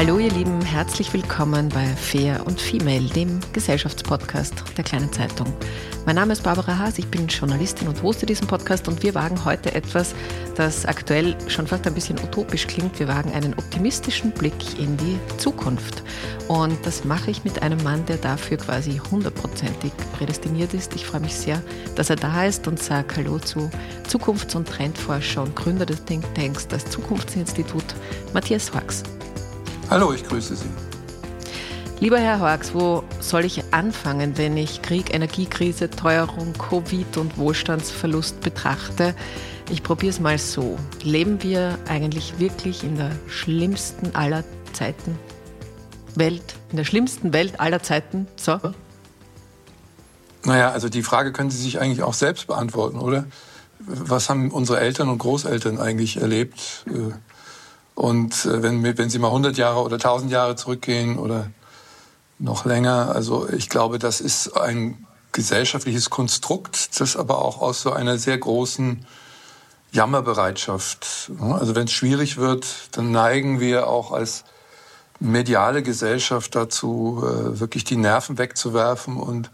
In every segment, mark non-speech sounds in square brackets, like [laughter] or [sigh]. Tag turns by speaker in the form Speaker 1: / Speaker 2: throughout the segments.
Speaker 1: Hallo ihr Lieben, herzlich willkommen bei Fair und Female, dem Gesellschaftspodcast der kleinen Zeitung. Mein Name ist Barbara Haas, ich bin Journalistin und hoste diesen Podcast und wir wagen heute etwas, das aktuell schon fast ein bisschen utopisch klingt. Wir wagen einen optimistischen Blick in die Zukunft. Und das mache ich mit einem Mann, der dafür quasi hundertprozentig prädestiniert ist. Ich freue mich sehr, dass er da ist und sage Hallo zu Zukunfts- und Trendforscher und Gründer des Thinktanks, das Zukunftsinstitut, Matthias Horx.
Speaker 2: Hallo, ich grüße Sie.
Speaker 1: Lieber Herr Horx, wo soll ich anfangen, wenn ich Krieg, Energiekrise, Teuerung, Covid und Wohlstandsverlust betrachte? Ich probiere es mal so. Leben wir eigentlich wirklich in der schlimmsten aller Zeiten? Welt, in der schlimmsten Welt aller Zeiten? So?
Speaker 2: Naja, also die Frage können Sie sich eigentlich auch selbst beantworten, oder? Was haben unsere Eltern und Großeltern eigentlich erlebt? Und äh, wenn, wenn Sie mal 100 Jahre oder 1000 Jahre zurückgehen oder noch länger, also ich glaube, das ist ein gesellschaftliches Konstrukt, das aber auch aus so einer sehr großen Jammerbereitschaft. Also wenn es schwierig wird, dann neigen wir auch als mediale Gesellschaft dazu, äh, wirklich die Nerven wegzuwerfen und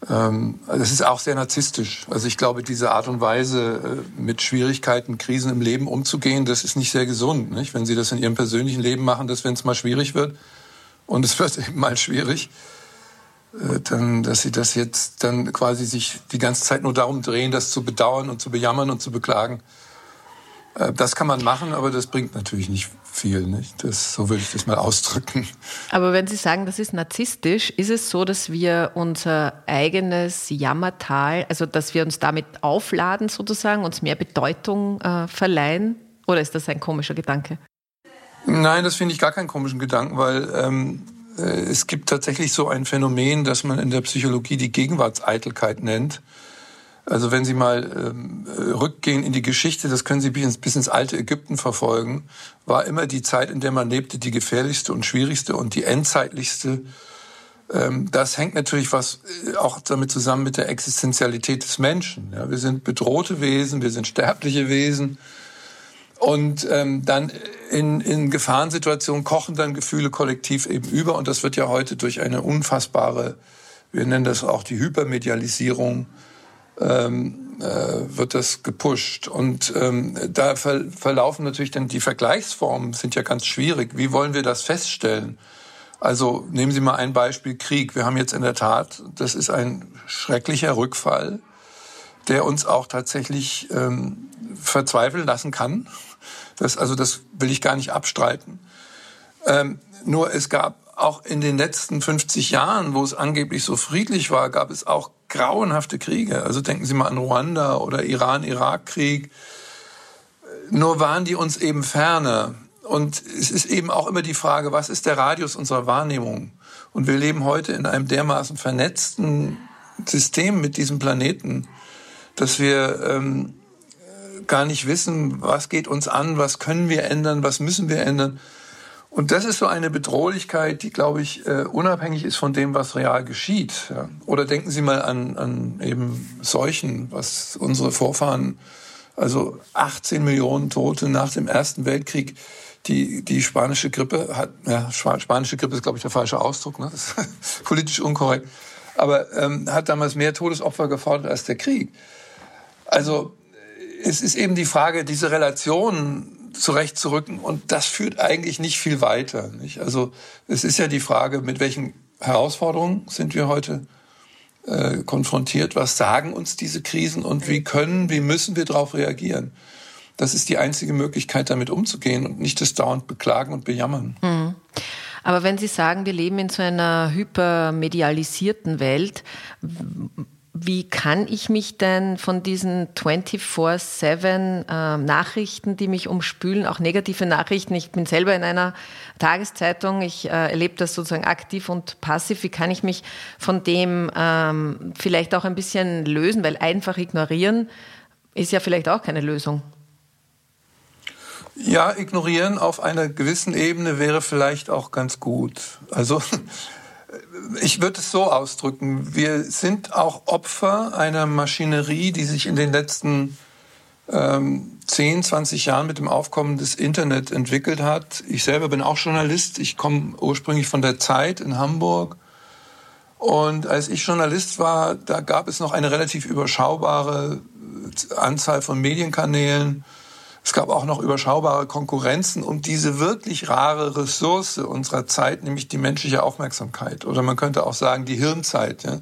Speaker 2: das ist auch sehr narzisstisch. Also ich glaube, diese Art und Weise, äh, mit Schwierigkeiten, Krisen im Leben umzugehen, das ist nicht sehr gesund. Nicht? Wenn Sie das in Ihrem persönlichen Leben machen, dass wenn es mal schwierig wird, und es [laughs] wird eben mal schwierig, äh, dann, dass Sie das jetzt dann quasi sich die ganze Zeit nur darum drehen, das zu bedauern und zu bejammern und zu beklagen. Äh, das kann man machen, aber das bringt natürlich nicht viel. Nicht? Das, so würde ich das mal ausdrücken.
Speaker 1: Aber wenn Sie sagen, das ist narzisstisch, ist es so, dass wir unser eigenes Jammertal, also dass wir uns damit aufladen sozusagen, uns mehr Bedeutung äh, verleihen? Oder ist das ein komischer Gedanke?
Speaker 2: Nein, das finde ich gar keinen komischen Gedanken, weil ähm, äh, es gibt tatsächlich so ein Phänomen, das man in der Psychologie die Gegenwartseitelkeit nennt. Also wenn Sie mal ähm, rückgehen in die Geschichte, das können Sie bis ins, bis ins alte Ägypten verfolgen, war immer die Zeit, in der man lebte, die gefährlichste und schwierigste und die endzeitlichste. Ähm, das hängt natürlich was äh, auch damit zusammen mit der Existenzialität des Menschen. Ja, wir sind bedrohte Wesen, wir sind sterbliche Wesen. Und ähm, dann in, in Gefahrensituationen kochen dann Gefühle kollektiv eben über. Und das wird ja heute durch eine unfassbare, wir nennen das auch die Hypermedialisierung, ähm, äh, wird das gepusht. Und ähm, da ver verlaufen natürlich dann die Vergleichsformen sind ja ganz schwierig. Wie wollen wir das feststellen? Also nehmen Sie mal ein Beispiel Krieg. Wir haben jetzt in der Tat, das ist ein schrecklicher Rückfall, der uns auch tatsächlich ähm, verzweifeln lassen kann. Das, also das will ich gar nicht abstreiten. Ähm, nur es gab auch in den letzten 50 Jahren, wo es angeblich so friedlich war, gab es auch grauenhafte Kriege. Also denken Sie mal an Ruanda oder Iran-Irak-Krieg. Nur waren die uns eben ferner. Und es ist eben auch immer die Frage, was ist der Radius unserer Wahrnehmung? Und wir leben heute in einem dermaßen vernetzten System mit diesem Planeten, dass wir ähm, gar nicht wissen, was geht uns an, was können wir ändern, was müssen wir ändern. Und das ist so eine Bedrohlichkeit, die, glaube ich, äh, unabhängig ist von dem, was real geschieht. Oder denken Sie mal an, an eben Seuchen, was unsere Vorfahren, also 18 Millionen Tote nach dem Ersten Weltkrieg, die, die spanische Grippe hat, ja, spanische Grippe ist, glaube ich, der falsche Ausdruck, ne? das [laughs] ist politisch unkorrekt, aber ähm, hat damals mehr Todesopfer gefordert als der Krieg. Also es ist eben die Frage, diese Relation zurechtzurücken. Und das führt eigentlich nicht viel weiter. Nicht? Also es ist ja die Frage, mit welchen Herausforderungen sind wir heute äh, konfrontiert? Was sagen uns diese Krisen und wie können, wie müssen wir darauf reagieren? Das ist die einzige Möglichkeit, damit umzugehen und nicht das dauernd beklagen und bejammern. Mhm.
Speaker 1: Aber wenn Sie sagen, wir leben in so einer hypermedialisierten Welt, wie kann ich mich denn von diesen 24-7 äh, Nachrichten, die mich umspülen, auch negative Nachrichten, ich bin selber in einer Tageszeitung, ich äh, erlebe das sozusagen aktiv und passiv, wie kann ich mich von dem ähm, vielleicht auch ein bisschen lösen, weil einfach ignorieren ist ja vielleicht auch keine Lösung.
Speaker 2: Ja, ignorieren auf einer gewissen Ebene wäre vielleicht auch ganz gut. Also ich würde es so ausdrücken. Wir sind auch Opfer einer Maschinerie, die sich in den letzten ähm, 10, 20 Jahren mit dem Aufkommen des Internet entwickelt hat. Ich selber bin auch Journalist. Ich komme ursprünglich von der Zeit in Hamburg. Und als ich Journalist war, da gab es noch eine relativ überschaubare Anzahl von Medienkanälen. Es gab auch noch überschaubare Konkurrenzen um diese wirklich rare Ressource unserer Zeit, nämlich die menschliche Aufmerksamkeit. Oder man könnte auch sagen, die Hirnzeit. Ja?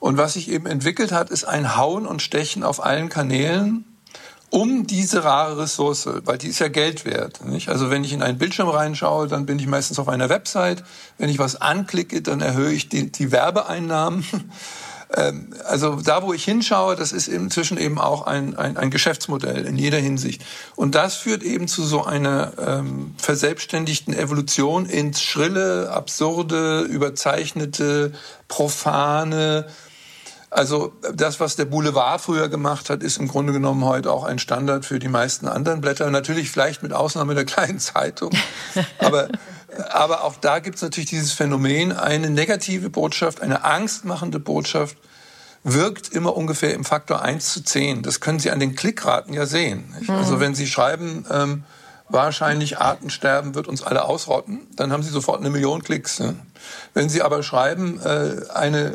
Speaker 2: Und was sich eben entwickelt hat, ist ein Hauen und Stechen auf allen Kanälen um diese rare Ressource, weil die ist ja Geld wert. Nicht? Also wenn ich in einen Bildschirm reinschaue, dann bin ich meistens auf einer Website. Wenn ich was anklicke, dann erhöhe ich die, die Werbeeinnahmen. Ähm, also da, wo ich hinschaue, das ist inzwischen eben auch ein, ein, ein Geschäftsmodell in jeder Hinsicht. Und das führt eben zu so einer ähm, verselbstständigten Evolution ins schrille, absurde, überzeichnete, profane. Also das, was der Boulevard früher gemacht hat, ist im Grunde genommen heute auch ein Standard für die meisten anderen Blätter. Natürlich vielleicht mit Ausnahme der kleinen Zeitung. [laughs] Aber aber auch da gibt es natürlich dieses Phänomen, eine negative Botschaft, eine angstmachende Botschaft wirkt immer ungefähr im Faktor 1 zu 10. Das können Sie an den Klickraten ja sehen. Mhm. Also wenn Sie schreiben, ähm, wahrscheinlich Artensterben wird uns alle ausrotten, dann haben Sie sofort eine Million Klicks. Ne? Wenn Sie aber schreiben, äh, eine äh,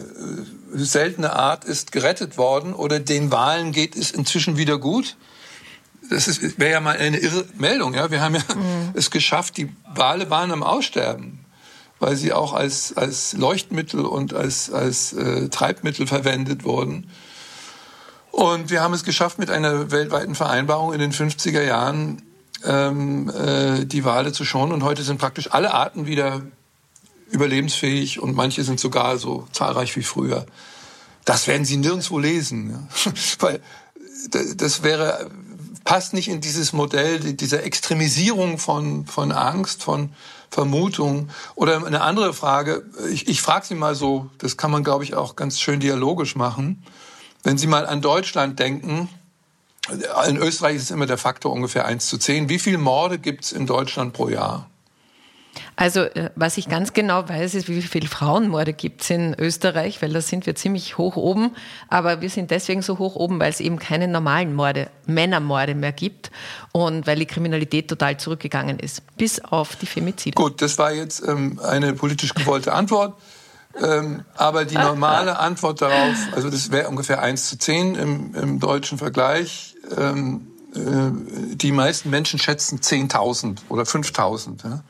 Speaker 2: seltene Art ist gerettet worden oder den Wahlen geht es inzwischen wieder gut, das wäre ja mal eine irre Meldung. Ja? Wir haben ja mhm. es geschafft, die Wale waren am Aussterben, weil sie auch als, als Leuchtmittel und als, als äh, Treibmittel verwendet wurden. Und wir haben es geschafft, mit einer weltweiten Vereinbarung in den 50er Jahren ähm, äh, die Wale zu schonen. Und heute sind praktisch alle Arten wieder überlebensfähig und manche sind sogar so zahlreich wie früher. Das werden Sie nirgendwo lesen. Ja? [laughs] Weil das wäre passt nicht in dieses Modell dieser Extremisierung von, von Angst, von Vermutung. Oder eine andere Frage, ich, ich frage Sie mal so, das kann man, glaube ich, auch ganz schön dialogisch machen. Wenn Sie mal an Deutschland denken, in Österreich ist immer der Faktor ungefähr 1 zu 10. Wie viele Morde gibt es in Deutschland pro Jahr?
Speaker 1: Also äh, was ich ganz genau weiß, ist, wie viele Frauenmorde gibt es in Österreich, weil da sind wir ziemlich hoch oben. Aber wir sind deswegen so hoch oben, weil es eben keine normalen Morde, Männermorde mehr gibt und weil die Kriminalität total zurückgegangen ist, bis auf die Femizide.
Speaker 2: Gut, das war jetzt ähm, eine politisch gewollte Antwort. Ähm, aber die normale Antwort darauf, also das wäre ungefähr 1 zu 10 im, im deutschen Vergleich. Ähm, äh, die meisten Menschen schätzen 10.000 oder 5.000. Ja?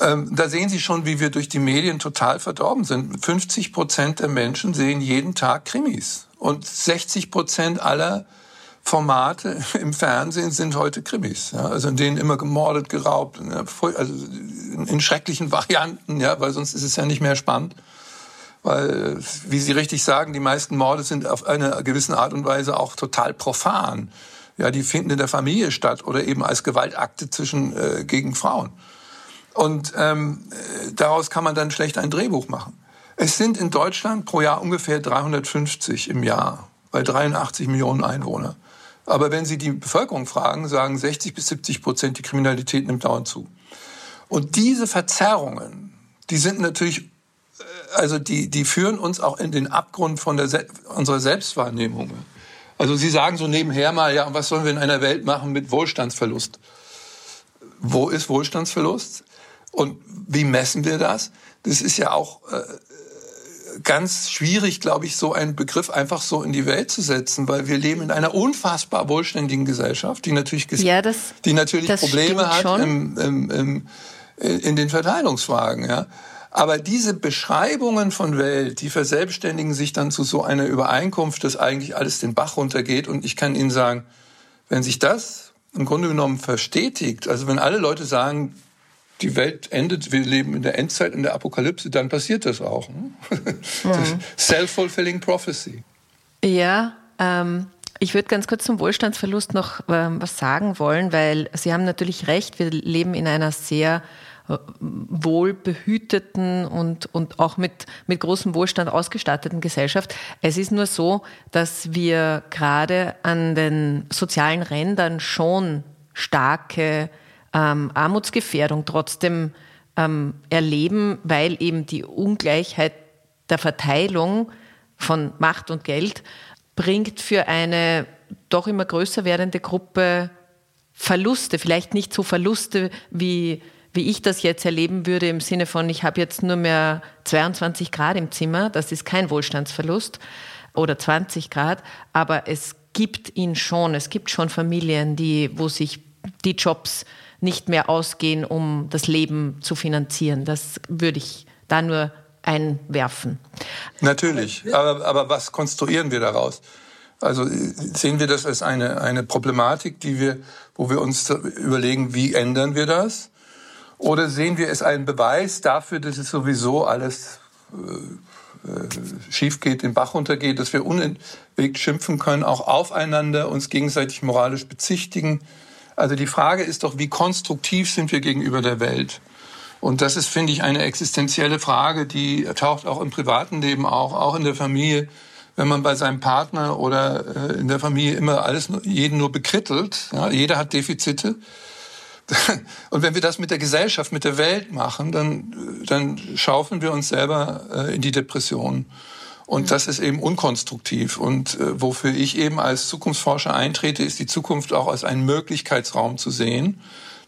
Speaker 2: Ähm, da sehen Sie schon, wie wir durch die Medien total verdorben sind. 50 Prozent der Menschen sehen jeden Tag Krimis. Und 60 Prozent aller Formate [laughs] im Fernsehen sind heute Krimis. Ja, also in denen immer gemordet, geraubt, also in schrecklichen [laughs] Varianten, ja, weil sonst ist es ja nicht mehr spannend. Weil, wie Sie richtig sagen, die meisten Morde sind auf eine gewisse Art und Weise auch total profan. Ja, die finden in der Familie statt oder eben als Gewaltakte zwischen äh, gegen Frauen. Und ähm, daraus kann man dann schlecht ein Drehbuch machen. Es sind in Deutschland pro Jahr ungefähr 350 im Jahr bei 83 Millionen Einwohnern. Aber wenn Sie die Bevölkerung fragen, sagen 60 bis 70 Prozent, die Kriminalität nimmt dauernd zu. Und diese Verzerrungen, die sind natürlich, äh, also die, die führen uns auch in den Abgrund von der, unserer Selbstwahrnehmung. Also Sie sagen so nebenher mal, ja, was sollen wir in einer Welt machen mit Wohlstandsverlust? Wo ist Wohlstandsverlust? Und wie messen wir das? Das ist ja auch äh, ganz schwierig, glaube ich, so einen Begriff einfach so in die Welt zu setzen, weil wir leben in einer unfassbar wohlständigen Gesellschaft, die natürlich,
Speaker 1: ja, das,
Speaker 2: die natürlich Probleme hat im, im, im, in den Verteilungsfragen. Ja. Aber diese Beschreibungen von Welt, die verselbstständigen sich dann zu so einer Übereinkunft, dass eigentlich alles den Bach runtergeht. Und ich kann Ihnen sagen, wenn sich das im Grunde genommen verstetigt, also wenn alle Leute sagen, die Welt endet, wir leben in der Endzeit, in der Apokalypse, dann passiert das auch. [laughs] Ne? Mhm. Self-fulfilling prophecy.
Speaker 1: Ja, ähm, ich würde ganz kurz zum Wohlstandsverlust noch ähm, was sagen wollen, weil Sie haben natürlich recht, wir leben in einer sehr äh, wohlbehüteten und, und auch mit, mit großem Wohlstand ausgestatteten Gesellschaft. Es ist nur so, dass wir gerade an den sozialen Rändern schon starke ähm, Armutsgefährdung trotzdem ähm, erleben, weil eben die Ungleichheit der Verteilung von Macht und Geld bringt für eine doch immer größer werdende Gruppe Verluste, vielleicht nicht so Verluste, wie, wie ich das jetzt erleben würde im Sinne von, ich habe jetzt nur mehr 22 Grad im Zimmer, das ist kein Wohlstandsverlust, oder 20 Grad, aber es gibt ihn schon, es gibt schon Familien, die, wo sich die Jobs nicht mehr ausgehen, um das Leben zu finanzieren. Das würde ich da nur einwerfen.
Speaker 2: Natürlich, aber, aber was konstruieren wir daraus? Also sehen wir das als eine, eine Problematik, die wir, wo wir uns überlegen, wie ändern wir das? Oder sehen wir es einen Beweis dafür, dass es sowieso alles äh, äh schief geht, den Bach runtergeht, dass wir unentwegt schimpfen können, auch aufeinander, uns gegenseitig moralisch bezichtigen, also die Frage ist doch, wie konstruktiv sind wir gegenüber der Welt? Und das ist, finde ich, eine existenzielle Frage, die taucht auch im privaten Leben auf, auch in der Familie. Wenn man bei seinem Partner oder äh, in der Familie immer alles, jeden nur bekrittelt, ja, jeder hat Defizite. [laughs] Und wenn wir das mit der Gesellschaft, mit der Welt machen, dann, dann schaufeln wir uns selber äh, in die Depression. Und das ist eben unkonstruktiv. Und äh, wofür ich eben als Zukunftsforscher eintrete, ist die Zukunft auch als einen Möglichkeitsraum zu sehen.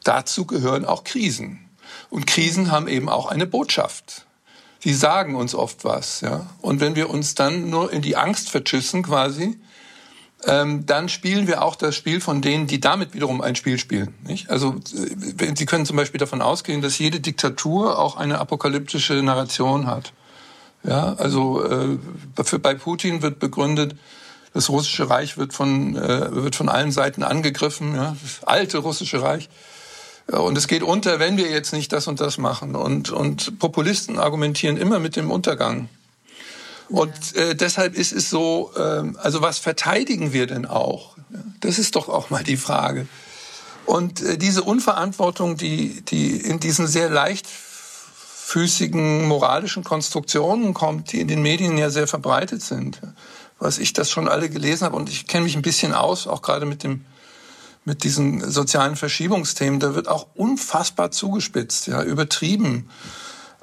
Speaker 2: Dazu gehören auch Krisen. Und Krisen haben eben auch eine Botschaft. Die sagen uns oft was. Ja? Und wenn wir uns dann nur in die Angst verschüssen quasi, ähm, dann spielen wir auch das Spiel von denen, die damit wiederum ein Spiel spielen. Nicht? Also äh, Sie können zum Beispiel davon ausgehen, dass jede Diktatur auch eine apokalyptische Narration hat. Ja, also äh, für, bei Putin wird begründet, das russische Reich wird von, äh, wird von allen Seiten angegriffen, ja, das alte russische Reich. Und es geht unter, wenn wir jetzt nicht das und das machen. Und, und Populisten argumentieren immer mit dem Untergang. Und äh, deshalb ist es so, äh, also was verteidigen wir denn auch? Das ist doch auch mal die Frage. Und äh, diese Unverantwortung, die, die in diesen sehr leicht füßigen moralischen Konstruktionen kommt, die in den Medien ja sehr verbreitet sind. Was ich das schon alle gelesen habe und ich kenne mich ein bisschen aus, auch gerade mit dem mit diesen sozialen Verschiebungsthemen, da wird auch unfassbar zugespitzt, ja, übertrieben.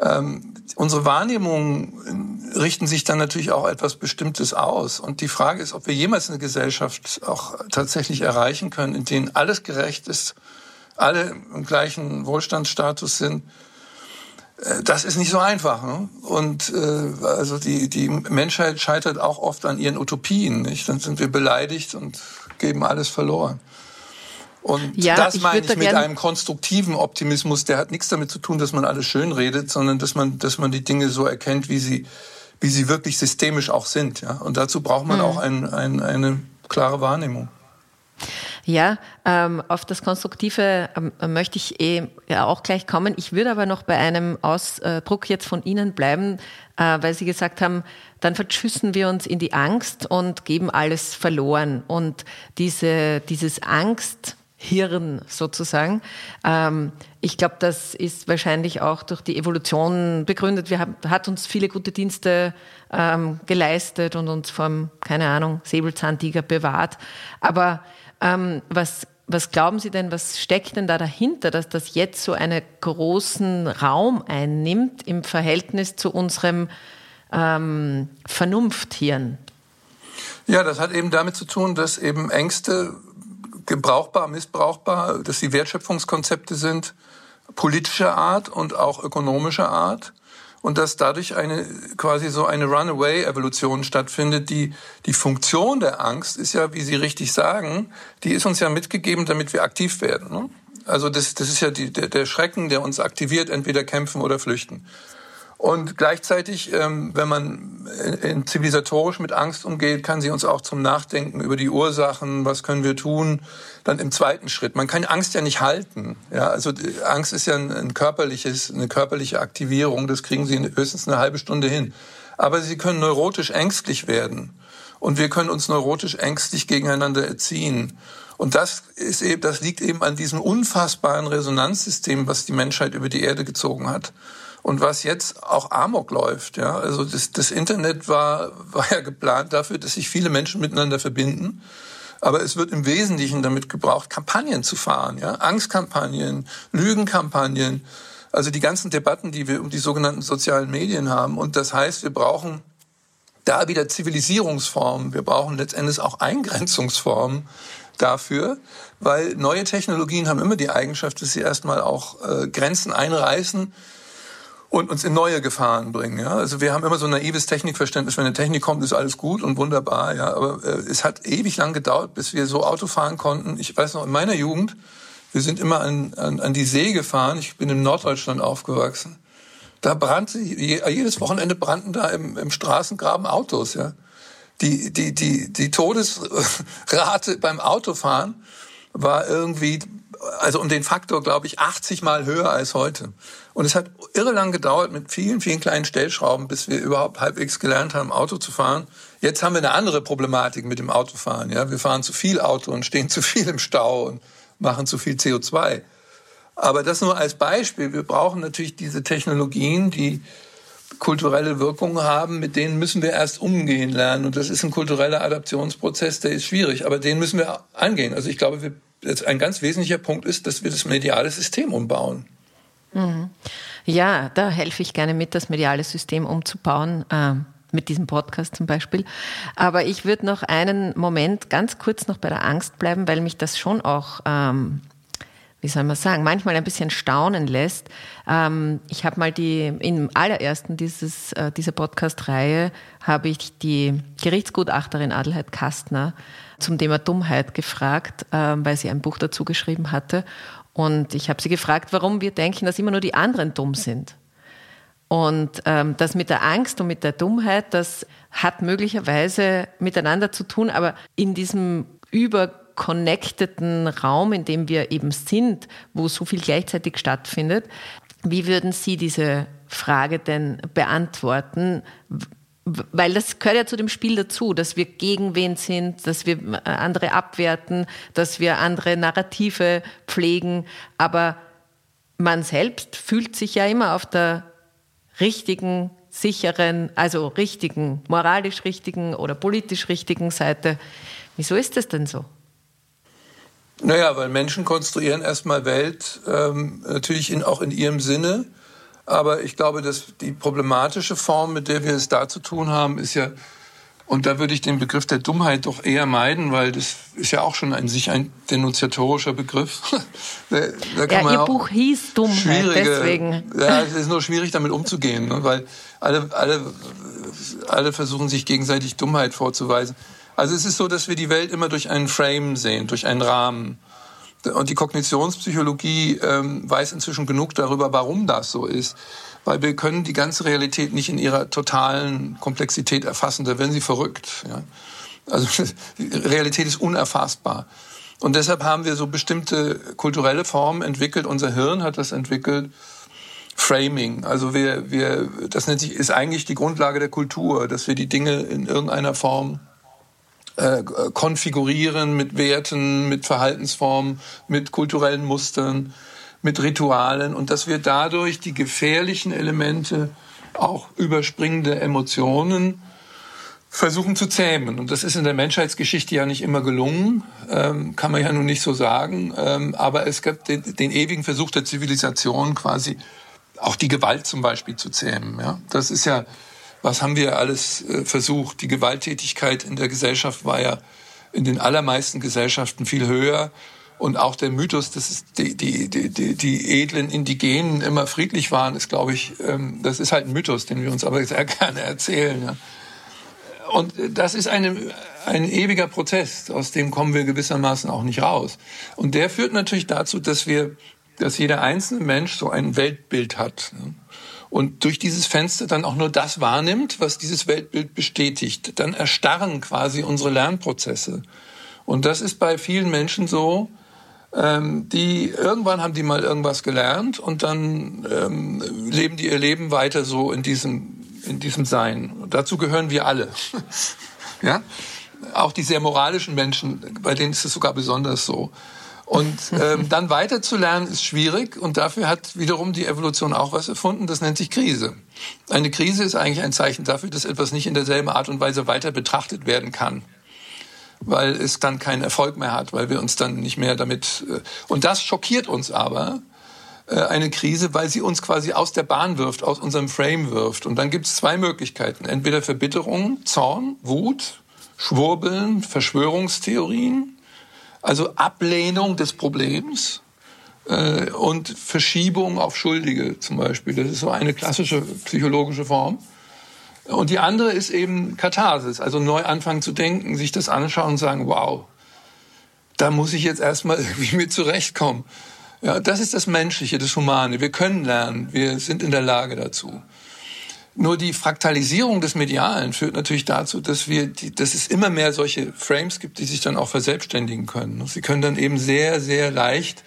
Speaker 2: Ähm, unsere Wahrnehmungen richten sich dann natürlich auch etwas Bestimmtes aus. Und die Frage ist, ob wir jemals eine Gesellschaft auch tatsächlich erreichen können, in denen alles gerecht ist, alle im gleichen Wohlstandsstatus sind das ist nicht so einfach. Ne? Und äh, also die, die Menschheit scheitert auch oft an ihren Utopien. Nicht? Dann sind wir beleidigt und geben alles verloren. Und ja, das ich meine ich mit einem konstruktiven Optimismus, der hat nichts damit zu tun, dass man alles schön redet, sondern dass man, dass man die Dinge so erkennt, wie sie, wie sie wirklich systemisch auch sind. Ja? Und dazu braucht man mhm. auch ein, ein, eine klare Wahrnehmung.
Speaker 1: Ja, ähm, auf das Konstruktive ähm, möchte ich eh ja, auch gleich kommen. Ich würde aber noch bei einem Ausdruck jetzt von Ihnen bleiben, äh, weil Sie gesagt haben, dann verschüssen wir uns in die Angst und geben alles verloren. Und diese, dieses Angsthirn sozusagen, ähm, ich glaube, das ist wahrscheinlich auch durch die Evolution begründet. Wir haben, hat uns viele gute Dienste ähm, geleistet und uns vom, keine Ahnung, Säbelzahntiger bewahrt. Aber ähm, was was glauben Sie denn, was steckt denn da dahinter, dass das jetzt so einen großen Raum einnimmt im Verhältnis zu unserem ähm, Vernunfthirn?
Speaker 2: Ja, das hat eben damit zu tun, dass eben Ängste gebrauchbar, missbrauchbar, dass sie Wertschöpfungskonzepte sind, politischer Art und auch ökonomischer Art und dass dadurch eine quasi so eine Runaway-Evolution stattfindet. Die, die Funktion der Angst ist ja, wie Sie richtig sagen, die ist uns ja mitgegeben, damit wir aktiv werden. Ne? Also das, das ist ja die, der, der Schrecken, der uns aktiviert, entweder kämpfen oder flüchten. Und gleichzeitig, ähm, wenn man zivilisatorisch mit Angst umgeht, kann sie uns auch zum Nachdenken über die Ursachen, was können wir tun, dann im zweiten Schritt. Man kann Angst ja nicht halten. Ja, also Angst ist ja ein, ein körperliches, eine körperliche Aktivierung. Das kriegen Sie höchstens eine halbe Stunde hin. Aber Sie können neurotisch ängstlich werden. Und wir können uns neurotisch ängstlich gegeneinander erziehen. Und das ist eben, das liegt eben an diesem unfassbaren Resonanzsystem, was die Menschheit über die Erde gezogen hat und was jetzt auch Amok läuft. Ja? Also das, das Internet war, war ja geplant dafür, dass sich viele Menschen miteinander verbinden. Aber es wird im Wesentlichen damit gebraucht, Kampagnen zu fahren, ja? Angstkampagnen, Lügenkampagnen, also die ganzen Debatten, die wir um die sogenannten sozialen Medien haben. Und das heißt, wir brauchen da wieder Zivilisierungsformen, wir brauchen letztendlich auch Eingrenzungsformen dafür, weil neue Technologien haben immer die Eigenschaft, dass sie erstmal auch äh, Grenzen einreißen, und uns in neue Gefahren bringen. Ja? Also wir haben immer so ein naives Technikverständnis, wenn eine Technik kommt, ist alles gut und wunderbar. Ja? Aber äh, es hat ewig lang gedauert, bis wir so Auto fahren konnten. Ich weiß noch, in meiner Jugend, wir sind immer an, an, an die See gefahren. Ich bin in Norddeutschland aufgewachsen. Da brannte, jedes Wochenende brannten da im, im Straßengraben Autos. Ja? Die, die, die, die Todesrate [laughs] beim Autofahren war irgendwie also um den Faktor, glaube ich, 80 Mal höher als heute. Und es hat irre lang gedauert mit vielen, vielen kleinen Stellschrauben, bis wir überhaupt halbwegs gelernt haben, Auto zu fahren. Jetzt haben wir eine andere Problematik mit dem Autofahren. Ja, wir fahren zu viel Auto und stehen [laughs] zu viel im Stau und machen zu viel CO2. Aber das nur als Beispiel. Wir brauchen natürlich diese Technologien, die kulturelle Wirkungen haben, mit denen müssen wir erst umgehen lernen. Und das ist ein kultureller Adaptionsprozess, der ist schwierig, aber den müssen wir angehen. Also ich glaube, wir ein ganz wesentlicher Punkt ist, dass wir das mediale System umbauen.
Speaker 1: Mhm. Ja, da helfe ich gerne mit, das mediale System umzubauen. Äh, mit diesem Podcast zum Beispiel. Aber ich würde noch einen Moment ganz kurz noch bei der Angst bleiben, weil mich das schon auch, ähm, wie soll man sagen, manchmal ein bisschen staunen lässt. Ähm, ich habe mal die, im allerersten dieses, äh, dieser Podcast-Reihe habe ich die Gerichtsgutachterin Adelheid Kastner zum Thema Dummheit gefragt, ähm, weil sie ein Buch dazu geschrieben hatte. Und ich habe sie gefragt, warum wir denken, dass immer nur die anderen dumm sind. Und ähm, das mit der Angst und mit der Dummheit, das hat möglicherweise miteinander zu tun, aber in diesem überconnecteden Raum, in dem wir eben sind, wo so viel gleichzeitig stattfindet, wie würden Sie diese Frage denn beantworten? Weil das gehört ja zu dem Spiel dazu, dass wir gegen wen sind, dass wir äh, andere abwerten, dass wir andere Narrative pflegen, aber man selbst fühlt sich ja immer auf der richtigen, sicheren, also richtigen, moralisch richtigen oder politisch richtigen Seite. Wieso ist das denn so?
Speaker 2: Naja, weil Menschen konstruieren erstmal Welt ähm, natürlich in, auch in ihrem Sinne aber ich glaube, dass die problematische Form, mit der wir es da zu tun haben, ist ja, und da würde ich den Begriff der Dummheit doch eher meiden, weil das ist ja auch schon ein sich ein denunziatorischer Begriff. [laughs]
Speaker 1: da, da ja, Ihr Buch hieß Dummheit, deswegen.
Speaker 2: Ja, es ist nur schwierig, damit umzugehen, ne, weil alle, alle, alle versuchen sich gegenseitig Dummheit vorzuweisen. Also es ist so, dass wir die Welt immer durch einen Frame sehen, durch einen Rahmen. Und die Kognitionspsychologie ähm, weiß inzwischen genug darüber, warum das so ist. Weil wir können die ganze Realität nicht in ihrer totalen Komplexität erfassen. Da werden sie verrückt. Ja? Also [laughs] Realität ist unerfassbar. Und deshalb haben wir so bestimmte kulturelle Formen entwickelt. Unser Hirn hat das entwickelt. Framing. Also wir, wir, das nennt sich, ist eigentlich die Grundlage der Kultur, dass wir die Dinge in irgendeiner Form äh, konfigurieren mit Werten, mit Verhaltensformen, mit kulturellen Mustern, mit Ritualen und dass wir dadurch die gefährlichen Elemente, auch überspringende Emotionen, versuchen zu zähmen. Und das ist in der Menschheitsgeschichte ja nicht immer gelungen, ähm, kann man ja nun nicht so sagen. Ähm, aber es gibt den, den, ewigen Versuch der Zivilisation quasi auch die Gewalt zum Beispiel zu zähmen. Ja? Das ist ja, was haben wir alles äh, versucht? Die Gewalttätigkeit in der Gesellschaft war ja in den allermeisten Gesellschaften viel höher. Und auch der Mythos, dass die, die, die, die, edlen Indigenen immer friedlich waren, ist, glaube ich, ähm, das ist halt ein Mythos, den wir uns aber sehr [laughs] gerne erzählen. Und das ist eine, ein ewiger Protest, aus dem kommen wir gewissermaßen auch nicht raus. Und der führt natürlich dazu, dass wir, dass jeder einzelne Mensch so ein Weltbild hat. Und durch dieses Fenster dann auch nur das wahrnimmt, was dieses Weltbild bestätigt. Dann erstarren quasi unsere Lernprozesse. Und das ist bei vielen Menschen so, ähm, die irgendwann haben die mal irgendwas gelernt und dann ähm, leben die ihr Leben weiter so in diesem in diesem Sein. Und dazu gehören wir alle. [laughs] ja? Auch die sehr moralischen Menschen, bei denen ist es sogar besonders so. Und ähm, dann weiterzulernen ist schwierig und dafür hat wiederum die Evolution auch was erfunden, das nennt sich Krise. Eine Krise ist eigentlich ein Zeichen dafür, dass etwas nicht in derselben Art und Weise weiter betrachtet werden kann weil es dann keinen Erfolg mehr hat, weil wir uns dann nicht mehr damit. Äh, und das schockiert uns aber, äh, eine Krise, weil sie uns quasi aus der Bahn wirft, aus unserem Frame wirft. Und dann gibt es zwei Möglichkeiten. Entweder Verbitterung, Zorn, Wut, Schwurbeln, Verschwörungstheorien, also Ablehnung des Problems äh, und Verschiebung auf Schuldige zum Beispiel. Das ist so eine klassische psychologische Form. Und die andere ist eben Katharsis, also neu anfangen zu denken, sich das anschauen und sagen, wow, da muss ich jetzt erstmal [laughs] irgendwie mit zurechtkommen. Ja, das ist das Menschliche, das Humane. Wir können lernen, wir sind in der Lage dazu. Nur die Fraktalisierung des Medialen führt natürlich dazu, dass wir, die, dass es immer mehr solche Frames gibt, die sich dann auch verselbstständigen können. Sie können dann eben sehr, sehr leicht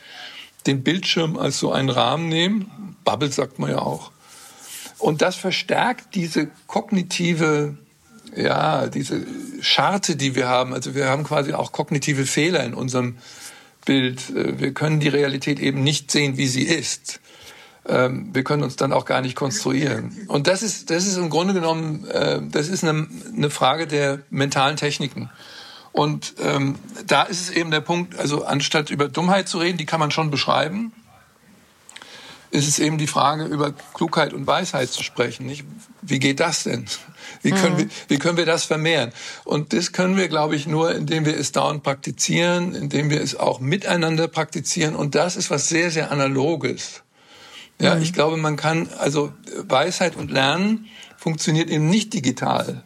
Speaker 2: den Bildschirm als so einen Rahmen nehmen. Bubble sagt man ja auch. Und das verstärkt diese kognitive, ja, diese Scharte, die wir haben. Also wir haben quasi auch kognitive Fehler in unserem Bild. Wir können die Realität eben nicht sehen, wie sie ist. Ähm, wir können uns dann auch gar nicht konstruieren. Und das ist, das ist im Grunde genommen, äh, das ist eine, eine Frage der mentalen Techniken. Und ähm, da ist es eben der Punkt, also anstatt über Dummheit zu reden, die kann man schon beschreiben, ist es eben die Frage, über Klugheit und Weisheit zu sprechen. Nicht? Wie geht das denn? Wie können, mhm. wir, wie können wir das vermehren? Und das können wir, glaube ich, nur, indem wir es dauernd praktizieren, indem wir es auch miteinander praktizieren. Und das ist was sehr, sehr Analoges. Ja, mhm. ich glaube, man kann, also Weisheit und Lernen funktioniert eben nicht digital.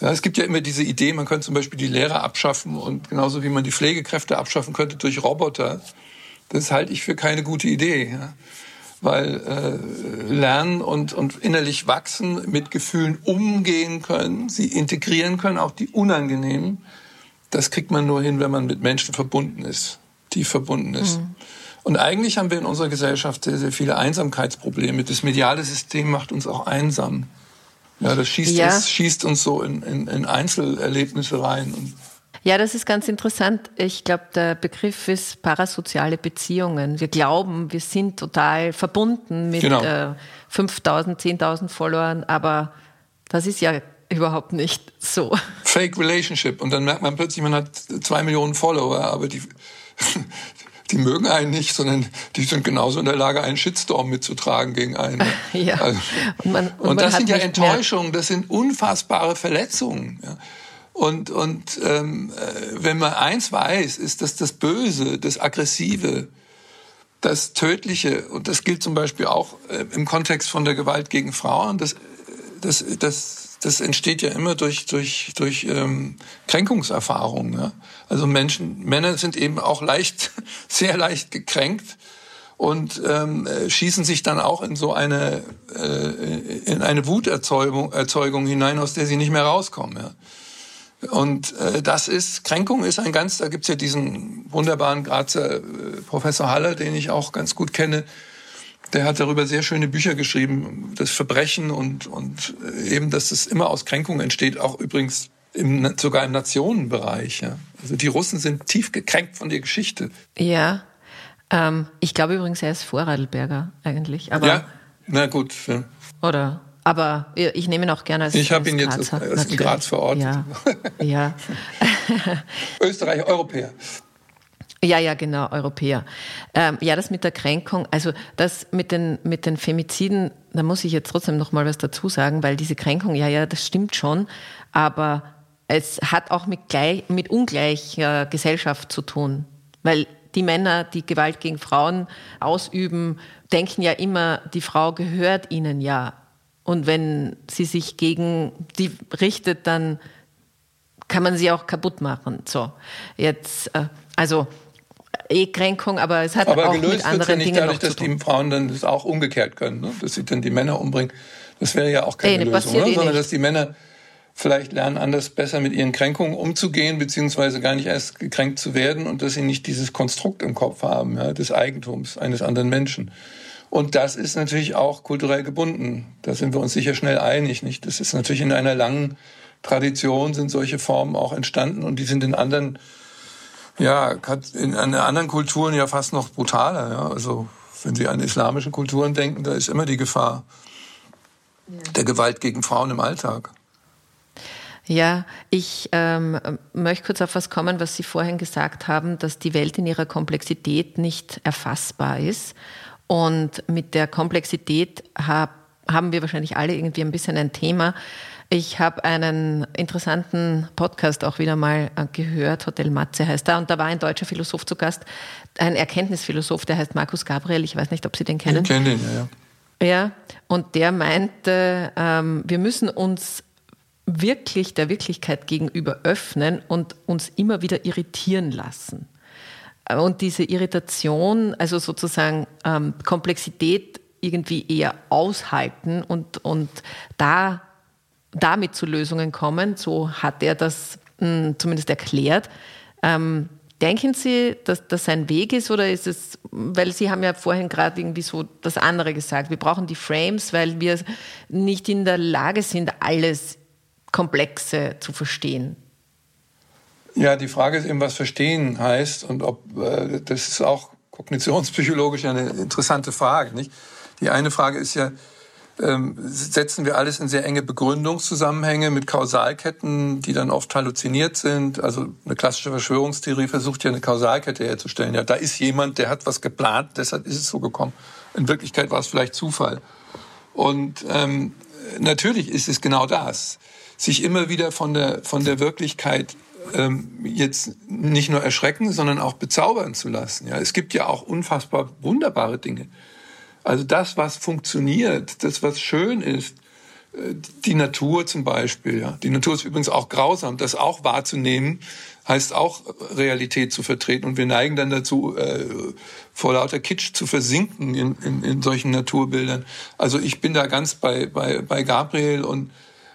Speaker 2: Ja, es gibt ja immer diese Idee, man könnte zum Beispiel die Lehrer abschaffen und genauso wie man die Pflegekräfte abschaffen könnte durch Roboter. Das halte ich für keine gute Idee. Ja weil äh, lernen und, und innerlich wachsen, mit Gefühlen umgehen können, sie integrieren können, auch die unangenehmen, das kriegt man nur hin, wenn man mit Menschen verbunden ist, tief verbunden ist. Mhm. Und eigentlich haben wir in unserer Gesellschaft sehr, sehr viele Einsamkeitsprobleme. Das mediale System macht uns auch einsam. Ja, das schießt, ja. Uns, schießt uns so in, in, in Einzelerlebnisse rein.
Speaker 1: Ja, das ist ganz interessant. Ich glaube, der Begriff ist parasoziale Beziehungen. Wir glauben, wir sind total verbunden mit genau. äh, 5000, 10.000 Followern, aber das ist ja überhaupt nicht so.
Speaker 2: Fake Relationship. Und dann merkt man plötzlich, man hat zwei Millionen Follower, aber die, die mögen einen nicht, sondern die sind genauso in der Lage, einen Shitstorm mitzutragen gegen einen. [laughs] ja. Also, und, man, und, und das sind ja Enttäuschungen, das sind unfassbare Verletzungen. Ja. Und, und ähm, äh, wenn man eins weiß, ist, dass das Böse, das Aggressive, das Tödliche, und das gilt zum Beispiel auch äh, im Kontext von der Gewalt gegen Frauen, das, das, das, das entsteht ja immer durch, durch, durch ähm, Kränkungserfahrungen. Ja? Also Menschen, Männer sind eben auch leicht, [laughs] sehr leicht gekränkt und ähm, schießen sich dann auch in so eine, äh, in eine Wuterzeugung Erzeugung hinein, aus der sie nicht mehr rauskommen. Ja? Und äh, das ist, Kränkung ist ein ganz, da gibt's ja diesen wunderbaren Grazer äh, Professor Haller, den ich auch ganz gut kenne, der hat darüber sehr schöne Bücher geschrieben, das Verbrechen und, und eben, dass es immer aus Kränkung entsteht, auch übrigens im, sogar im Nationenbereich. Ja. Also die Russen sind tief gekränkt von der Geschichte.
Speaker 1: Ja, ähm, ich glaube übrigens, er ist Vorarlberger eigentlich. Aber
Speaker 2: ja, na gut. Ja.
Speaker 1: Oder aber ich nehme ihn auch gerne als
Speaker 2: Ich habe ihn jetzt als, als in Graz verortet.
Speaker 1: Ja. ja. [laughs] [laughs]
Speaker 2: Österreich, Europäer.
Speaker 1: Ja, ja, genau, Europäer. Ähm, ja, das mit der Kränkung, also das mit den, mit den Femiziden, da muss ich jetzt trotzdem noch mal was dazu sagen, weil diese Kränkung, ja, ja, das stimmt schon, aber es hat auch mit, gleich, mit ungleicher Gesellschaft zu tun, weil die Männer, die Gewalt gegen Frauen ausüben, denken ja immer, die Frau gehört ihnen ja. Und wenn sie sich gegen die richtet, dann kann man sie auch kaputt machen. So, jetzt, äh, also Kränkung, aber es hat
Speaker 2: aber
Speaker 1: auch mit anderen ja nicht Dingen
Speaker 2: dadurch, dass die Frauen dann das auch umgekehrt können, ne? dass sie dann die Männer umbringen. Das wäre ja auch keine nee, Lösung, oder? Eh sondern dass die Männer vielleicht lernen, anders besser mit ihren Kränkungen umzugehen, beziehungsweise gar nicht erst gekränkt zu werden und dass sie nicht dieses Konstrukt im Kopf haben, ja, des Eigentums eines anderen Menschen. Und das ist natürlich auch kulturell gebunden. Da sind wir uns sicher schnell einig, nicht? Das ist natürlich in einer langen Tradition sind solche Formen auch entstanden und die sind in anderen ja, in, anderen Kulturen ja fast noch brutaler. Ja? Also wenn Sie an islamische Kulturen denken, da ist immer die Gefahr der Gewalt gegen Frauen im Alltag.
Speaker 1: Ja, ich ähm, möchte kurz auf was kommen, was Sie vorhin gesagt haben, dass die Welt in ihrer Komplexität nicht erfassbar ist. Und mit der Komplexität hab, haben wir wahrscheinlich alle irgendwie ein bisschen ein Thema. Ich habe einen interessanten Podcast auch wieder mal äh, gehört, Hotel Matze heißt er, und da war ein deutscher Philosoph zu Gast, ein Erkenntnisphilosoph, der heißt Markus Gabriel, ich weiß nicht, ob Sie den kennen.
Speaker 2: Ich kenne den, ja,
Speaker 1: ja. Ja, und der meinte, ähm, wir müssen uns wirklich der Wirklichkeit gegenüber öffnen und uns immer wieder irritieren lassen. Und diese Irritation, also sozusagen ähm, Komplexität irgendwie eher aushalten und, und da damit zu Lösungen kommen. So hat er das mh, hm, zumindest erklärt. Ähm, denken Sie, dass das ein Weg ist oder ist es, weil Sie haben ja vorhin gerade irgendwie so das andere gesagt, wir brauchen die Frames, weil wir nicht in der Lage sind, alles Komplexe zu verstehen.
Speaker 2: Ja, die Frage ist eben, was verstehen heißt und ob, äh, das ist auch kognitionspsychologisch eine interessante Frage, nicht? Die eine Frage ist ja, ähm, setzen wir alles in sehr enge Begründungszusammenhänge mit Kausalketten, die dann oft halluziniert sind. Also eine klassische Verschwörungstheorie versucht ja eine Kausalkette herzustellen. Ja, da ist jemand, der hat was geplant, deshalb ist es so gekommen. In Wirklichkeit war es vielleicht Zufall. Und ähm, natürlich ist es genau das, sich immer wieder von der von der Wirklichkeit ähm, jetzt nicht nur erschrecken, sondern auch bezaubern zu lassen. Ja, es gibt ja auch unfassbar wunderbare Dinge. Also das, was funktioniert, das, was schön ist, äh, die Natur zum Beispiel, ja. Die Natur ist übrigens auch grausam. Das auch wahrzunehmen, heißt auch Realität zu vertreten. Und wir neigen dann dazu, äh, vor lauter Kitsch zu versinken in, in, in solchen Naturbildern. Also ich bin da ganz bei, bei, bei Gabriel und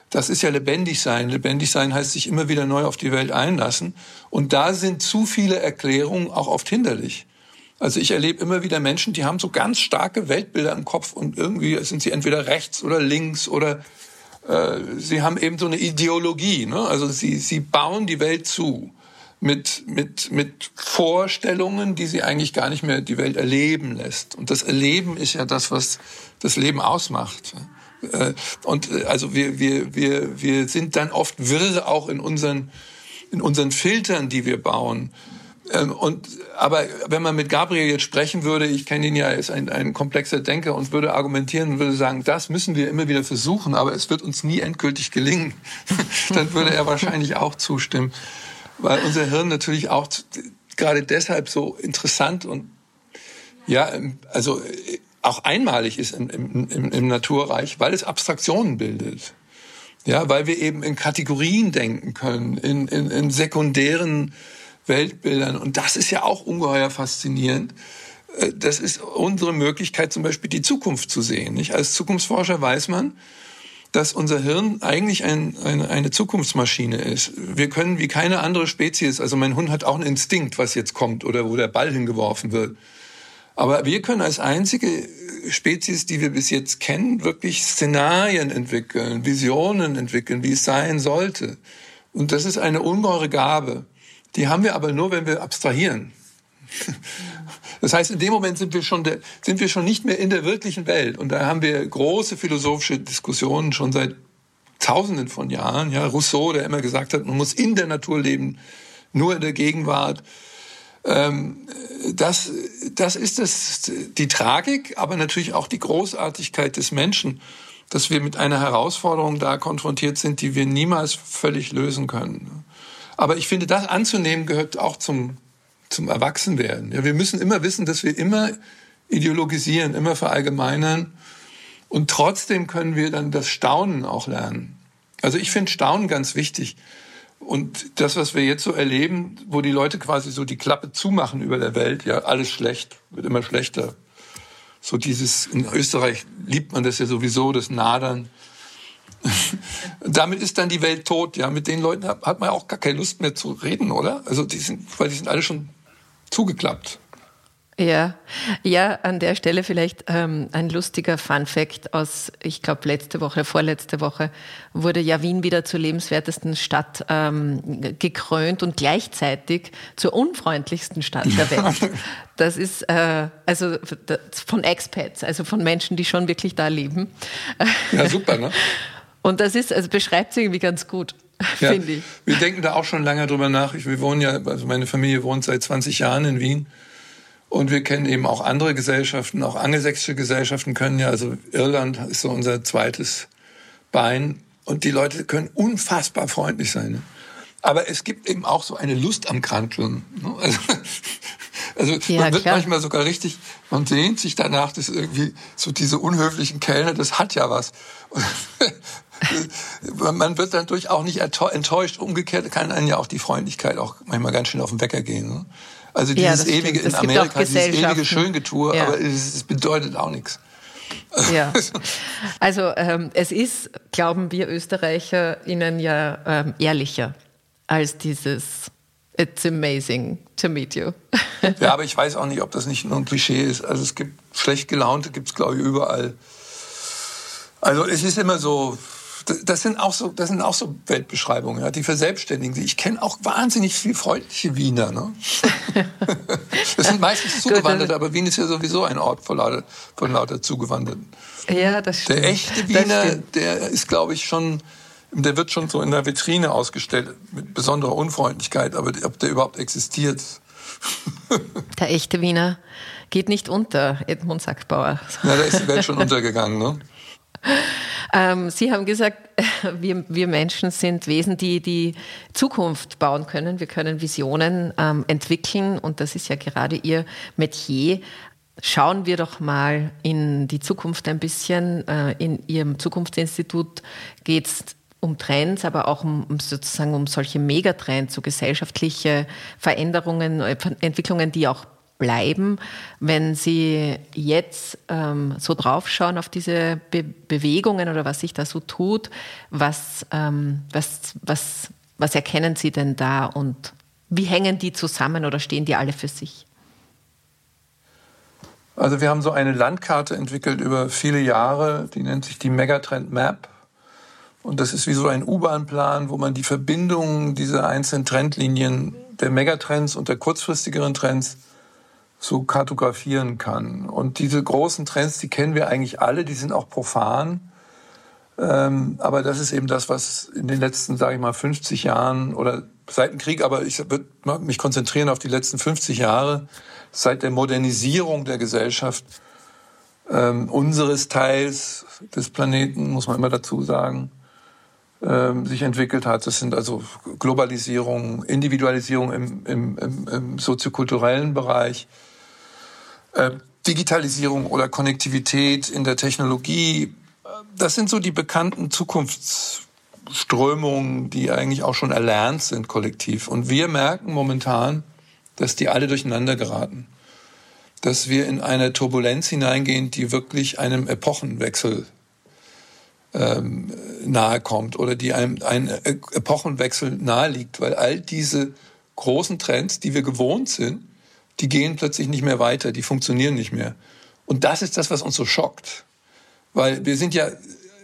Speaker 2: das ist ja lebendig sein. Lebendig sein heißt sich immer wieder neu auf die Welt einlassen. Und da sind zu viele Erklärungen auch oft hinderlich. Also ich erlebe immer wieder Menschen, die haben so ganz starke Weltbilder im Kopf und irgendwie sind sie entweder rechts oder links oder äh, sie haben eben so eine Ideologie. Ne? Also sie, sie bauen die Welt zu mit, mit, mit Vorstellungen, die sie eigentlich gar nicht mehr die Welt erleben lässt. Und das Erleben ist ja das, was das Leben ausmacht. Äh, und äh, also wir, wir, wir, wir sind dann oft wirr auch in unseren, in unseren Filtern, die wir bauen. Ähm, und, aber wenn man mit Gabriel jetzt sprechen würde, ich kenne ihn ja, er ist ein, ein komplexer Denker und würde argumentieren und würde sagen, das müssen wir immer wieder versuchen, aber es wird uns nie endgültig gelingen, [laughs] dann würde er wahrscheinlich auch zustimmen. Weil unser Hirn natürlich auch gerade deshalb so interessant und ja, also auch einmalig ist im, im, im Naturreich, weil es Abstraktionen bildet. Ja, weil wir eben in Kategorien denken können, in, in, in sekundären Weltbildern. Und das ist ja auch ungeheuer faszinierend. Äh, das ist unsere Möglichkeit, zum Beispiel die Zukunft zu sehen. Nicht? Als Zukunftsforscher weiß man, dass unser Hirn eigentlich ein, eine, eine Zukunftsmaschine ist. Wir können wie keine andere Spezies, also mein Hund hat auch einen Instinkt, was jetzt kommt oder wo der Ball hingeworfen wird. Aber wir können als einzige Spezies, die wir bis jetzt kennen, wirklich Szenarien entwickeln, Visionen entwickeln, wie es sein sollte. Und das ist eine ungeheure Gabe. Die haben wir aber nur, wenn wir abstrahieren. Das heißt, in dem Moment sind wir schon, der, sind wir schon nicht mehr in der wirklichen Welt. Und da haben wir große philosophische Diskussionen schon seit Tausenden von Jahren. Ja, Rousseau, der immer gesagt hat, man muss in der Natur leben, nur in der Gegenwart. Ähm, das, das ist das, die Tragik, aber natürlich auch die Großartigkeit des Menschen, dass wir mit einer Herausforderung da konfrontiert sind, die wir niemals völlig lösen können. Aber ich finde, das anzunehmen gehört auch zum, zum Erwachsenwerden. Ja, wir müssen immer wissen, dass wir immer ideologisieren, immer verallgemeinern. Und trotzdem können wir dann das Staunen auch lernen. Also ich finde Staunen ganz wichtig. Und das, was wir jetzt so erleben, wo die Leute quasi so die Klappe zumachen über der Welt, ja, alles schlecht, wird immer schlechter. So dieses, in Österreich liebt man das ja sowieso, das Nadern. [laughs] Damit ist dann die Welt tot, ja. Mit den Leuten hat, hat man auch gar keine Lust mehr zu reden, oder? Also die sind, weil die sind alle schon zugeklappt.
Speaker 1: Ja, ja, an der Stelle vielleicht ähm, ein lustiger Fun Fact aus, ich glaube, letzte Woche, vorletzte Woche wurde ja Wien wieder zur lebenswertesten Stadt ähm, gekrönt und gleichzeitig zur unfreundlichsten Stadt der [laughs] Welt. Das ist äh, also von Expats, also von Menschen, die schon wirklich da leben.
Speaker 2: Ja, super, ne? [laughs]
Speaker 1: Und das ist, also beschreibt es irgendwie ganz gut. [laughs]
Speaker 2: Ja, finde ich. Wir denken da auch schon lange drüber nach. Wir wohnen ja, also meine Familie wohnt seit 20 Jahren in Wien. Und wir kennen eben auch andere Gesellschaften, auch angelsächsische Gesellschaften können ja, also Irland ist so unser zweites Bein. Und die Leute können unfassbar freundlich sein. Ne? Aber es gibt eben auch so eine Lust am Kranteln. Ne? [laughs] Also, also ja, man wird klar. manchmal sogar richtig, man sehnt sich danach, dass irgendwie so diese unhöflichen Kellner, das hat ja was. Man wird dadurch auch nicht enttäuscht. Umgekehrt kann einen ja auch die Freundlichkeit auch manchmal ganz schön auf den Wecker gehen. Ne? Also dieses ja, ewige in Amerika, dieses ewige Schöngetue, ja. aber es, es bedeutet auch nichts.
Speaker 1: Ja, [laughs] also ähm, es ist, glauben wir Österreicher, Ihnen ja ähm, ehrlicher als dieses It's amazing to meet you. [laughs]
Speaker 2: ja, aber ich weiß auch nicht, ob das nicht nur ein Klischee ist. Also es gibt schlecht gelaunte, gibt es glaube ich überall. Also es ist immer so, das sind auch so, das sind auch so Weltbeschreibungen, ja, die verselbstständigen sich. Ich kenne auch wahnsinnig viel freundliche Wiener. Ne? [laughs] das sind meistens Zugewanderte, aber Wien ist ja sowieso ein Ort von lauter, von lauter Zugewanderten.
Speaker 1: Ja, das stimmt.
Speaker 2: Der echte Wiener, der ist, glaube ich, schon, der wird schon so in der Vitrine ausgestellt mit besonderer Unfreundlichkeit, aber ob der überhaupt existiert. [laughs]
Speaker 1: der echte Wiener geht nicht unter, Edmund Sackbauer.
Speaker 2: Ja, da ist die Welt schon [laughs] untergegangen, ne?
Speaker 1: Ähm, Sie haben gesagt, [laughs] wir, wir Menschen sind Wesen, die die Zukunft bauen können. Wir können Visionen ähm, entwickeln und das ist ja gerade Ihr Metier. Schauen wir doch mal in die Zukunft ein bisschen. Äh, in Ihrem Zukunftsinstitut geht es um Trends, aber auch um, um, sozusagen um solche Megatrends, so gesellschaftliche Veränderungen, Entwicklungen, die auch bleiben, wenn Sie jetzt ähm, so draufschauen auf diese Be Bewegungen oder was sich da so tut, was, ähm, was, was, was erkennen Sie denn da und wie hängen die zusammen oder stehen die alle für sich?
Speaker 2: Also wir haben so eine Landkarte entwickelt über viele Jahre, die nennt sich die Megatrend Map. Und das ist wie so ein U-Bahn-Plan, wo man die Verbindungen dieser einzelnen Trendlinien der Megatrends und der kurzfristigeren Trends so kartografieren kann. Und diese großen Trends, die kennen wir eigentlich alle, die sind auch profan. Ähm, aber das ist eben das, was in den letzten, sage ich mal, 50 Jahren oder seit dem Krieg, aber ich würde mich konzentrieren auf die letzten 50 Jahre, seit der Modernisierung der Gesellschaft ähm, unseres Teils des Planeten, muss man immer dazu sagen, sich entwickelt hat. Das sind also Globalisierung, Individualisierung im, im, im, im soziokulturellen Bereich, äh, Digitalisierung oder Konnektivität in der Technologie. Das sind so die bekannten Zukunftsströmungen, die eigentlich auch schon erlernt sind kollektiv. Und wir merken momentan, dass die alle durcheinander geraten. Dass wir in eine Turbulenz hineingehen, die wirklich einem Epochenwechsel ähm, nahe kommt oder die einem ein Epochenwechsel nahe liegt, weil all diese großen Trends, die wir gewohnt sind, die gehen plötzlich nicht mehr weiter, die funktionieren nicht mehr. Und das ist das, was uns so schockt. Weil wir sind ja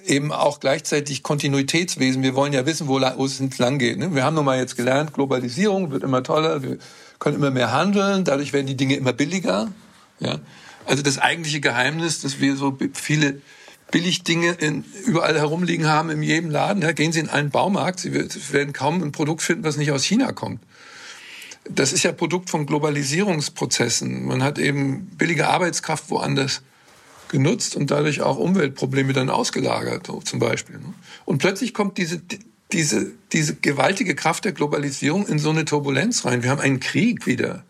Speaker 2: eben auch gleichzeitig Kontinuitätswesen. Wir wollen ja wissen, wo, wo es lang geht. Ne? Wir haben nun mal jetzt gelernt, Globalisierung wird immer toller, wir können immer mehr handeln, dadurch werden die Dinge immer billiger. Ja? Also das eigentliche Geheimnis, dass wir so viele Billigdinge in, überall herumliegen haben in jedem Laden. Ja, gehen Sie in einen Baumarkt, Sie werden kaum ein Produkt finden, was nicht aus China kommt. Das ist ja Produkt von Globalisierungsprozessen. Man hat eben billige Arbeitskraft woanders genutzt und dadurch auch Umweltprobleme dann ausgelagert, zum Beispiel. Ne? Und plötzlich kommt diese, diese, diese gewaltige Kraft der Globalisierung in so eine Turbulenz rein. Wir haben einen Krieg wieder.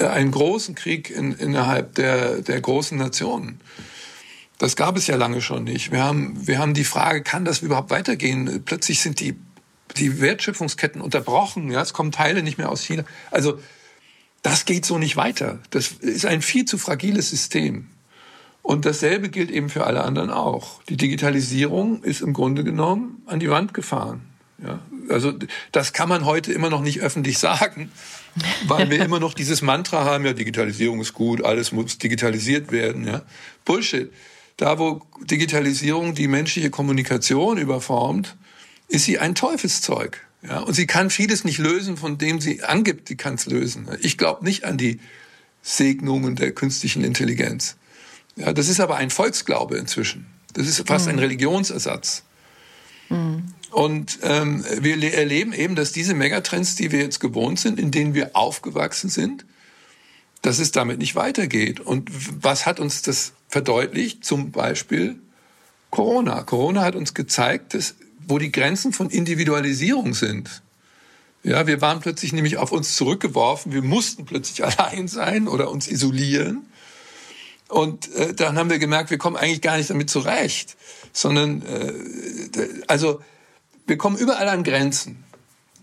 Speaker 2: Äh, einen großen Krieg in, innerhalb der, der großen Nationen. Das gab es ja lange schon nicht. Wir haben, wir haben die Frage, kann das überhaupt weitergehen? Plötzlich sind die, die Wertschöpfungsketten unterbrochen. Ja, es kommen Teile nicht mehr aus China. Also, das geht so nicht weiter. Das ist ein viel zu fragiles System. Und dasselbe gilt eben für alle anderen auch. Die Digitalisierung ist im Grunde genommen an die Wand gefahren. Ja, also das kann man heute immer noch nicht öffentlich [laughs] sagen, weil wir immer noch dieses Mantra haben, ja, Digitalisierung ist gut, alles muss digitalisiert werden. Ja. Bullshit da wo Digitalisierung die menschliche Kommunikation überformt, ist sie ein Teufelszeug. Ja, und sie kann vieles nicht lösen, von dem sie angibt, sie kann es lösen. Ich glaube nicht an die Segnungen der künstlichen Intelligenz. Ja, das ist aber ein Volksglaube inzwischen. Das ist fast mhm. ein Religionsersatz. Mhm. Und ähm, wir erleben eben, dass diese Megatrends, die wir jetzt gewohnt sind, in denen wir aufgewachsen sind, dass es damit nicht weitergeht. Und was hat uns das verdeutlicht? Zum Beispiel Corona. Corona hat uns gezeigt, dass, wo die Grenzen von Individualisierung sind. Ja, wir waren plötzlich nämlich auf uns zurückgeworfen. Wir mussten plötzlich [laughs] allein sein oder uns isolieren. Und äh, dann haben wir gemerkt, wir kommen eigentlich gar nicht damit zurecht, sondern äh, also wir kommen überall an Grenzen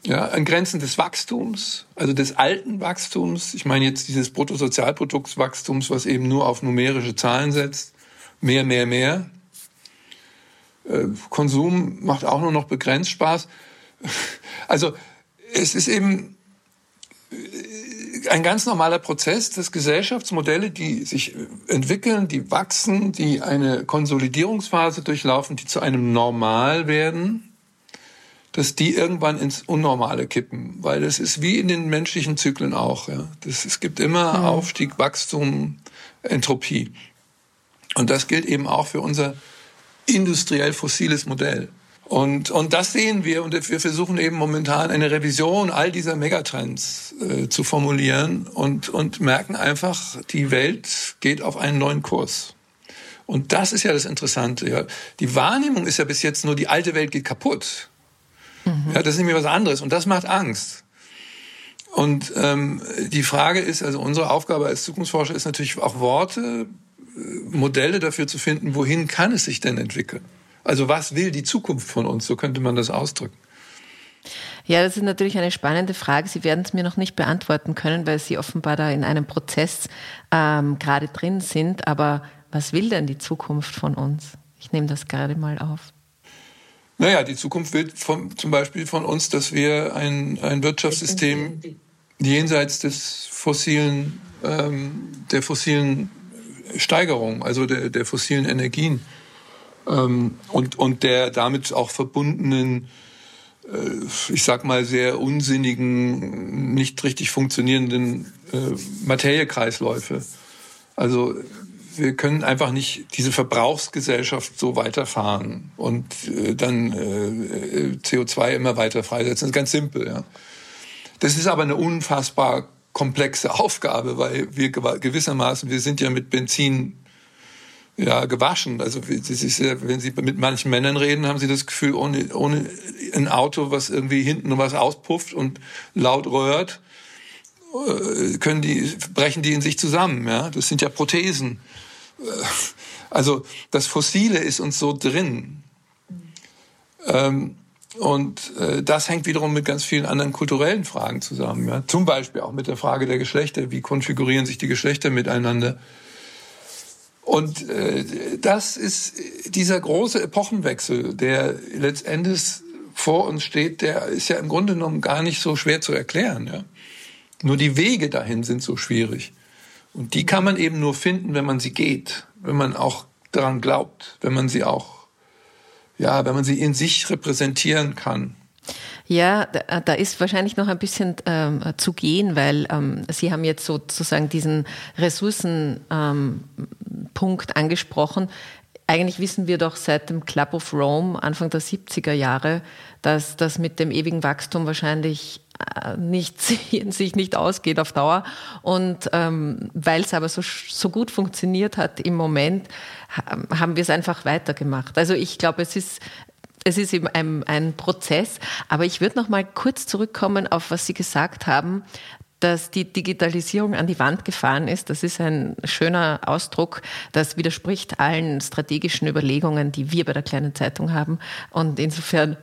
Speaker 2: ja, an Grenzen des Wachstums, also des alten Wachstums. Ich meine jetzt dieses Bruttosozialproduktswachstums, was eben nur auf numerische Zahlen setzt. Mehr, mehr, mehr. Äh, Konsum macht auch nur noch begrenzt Spaß. [laughs] Also es ist eben äh, ein ganz normaler Prozess, dass Gesellschaftsmodelle, die sich entwickeln, die wachsen, die eine Konsolidierungsphase durchlaufen, die zu einem Normal werden, dass die irgendwann ins Unnormale kippen, weil es ist wie in den menschlichen Zyklen auch. Ja. Das, es gibt immer mhm. Aufstieg, Wachstum, Entropie. Und das gilt eben auch für unser industriell fossiles Modell. Und, und das sehen wir und wir versuchen eben momentan eine Revision all dieser Megatrends äh, zu formulieren und, und merken einfach, die Welt geht auf einen neuen Kurs. Und das ist ja das Interessante. Ja. Die Wahrnehmung ist ja bis jetzt nur, die alte Welt geht kaputt. Mhm. Ja, das ist nämlich was anderes und das macht Angst. Und ähm, die Frage ist, also unsere Aufgabe als Zukunftsforscher ist natürlich auch Worte, äh, Modelle dafür zu finden, wohin kann es sich denn entwickeln? Also was will die Zukunft von uns? So könnte man das ausdrücken.
Speaker 1: Ja, das ist natürlich eine spannende Frage. Sie werden es mir noch nicht beantworten können, weil Sie offenbar da in einem Prozess ähm, gerade drin sind. Aber was will denn die Zukunft von uns? Ich nehme das gerade mal auf.
Speaker 2: Naja, die Zukunft will von, zum Beispiel von uns, dass wir ein, ein Wirtschaftssystem jenseits des fossilen, ähm, der fossilen Steigerung, also der, der fossilen Energien ähm, und, und der damit auch verbundenen, äh, ich sag mal, sehr unsinnigen, nicht richtig funktionierenden äh, Materiekreisläufe. Also wir können einfach nicht diese Verbrauchsgesellschaft so weiterfahren und äh, dann äh, CO2 immer weiter freisetzen. Das ist ganz simpel. Ja. Das ist aber eine unfassbar komplexe [laughs] Aufgabe, weil wir gewissermaßen, wir sind ja mit Benzin ja, gewaschen. Also wenn Sie mit manchen Männern reden, haben Sie das Gefühl, ohne, ohne ein Auto, was irgendwie hinten was auspufft und laut röhrt, äh, können die, brechen die in sich zusammen. Ja? Das sind ja Prothesen. Also das Fossile ist uns so drin. Ähm, und äh, das hängt wiederum mit ganz vielen anderen kulturellen Fragen zusammen. Ja? Zum Beispiel auch mit der Frage der Geschlechter. Wie konfigurieren sich die Geschlechter miteinander? Und äh, das ist dieser große Epochenwechsel, der letztendlich vor uns steht, der ist ja im Grunde genommen gar nicht so schwer zu erklären. Ja? Nur die Wege dahin sind so schwierig. Und die kann man eben nur finden, wenn man sie geht, wenn man auch daran glaubt, wenn man sie auch, ja, wenn man sie in sich repräsentieren kann.
Speaker 1: Ja, da, ist wahrscheinlich noch ein bisschen ähm, zu gehen, weil ähm, Sie haben jetzt sozusagen diesen Ressourcenpunkt ähm, angesprochen. Eigentlich wissen wir doch seit dem Club of Rome Anfang der 70er Jahre, dass das mit dem ewigen Wachstum wahrscheinlich nicht, sich nicht ausgeht auf Dauer. Und ähm, weil es aber so, so gut funktioniert hat im Moment, haben wir es einfach weitergemacht. Also ich glaube, es ist es ist eben ein, ein Prozess. Aber ich würde noch mal kurz zurückkommen auf was Sie gesagt haben, dass die Digitalisierung an die Wand gefahren ist. Das ist ein schöner Ausdruck. Das widerspricht allen strategischen Überlegungen, die wir bei der kleinen Zeitung haben. Und insofern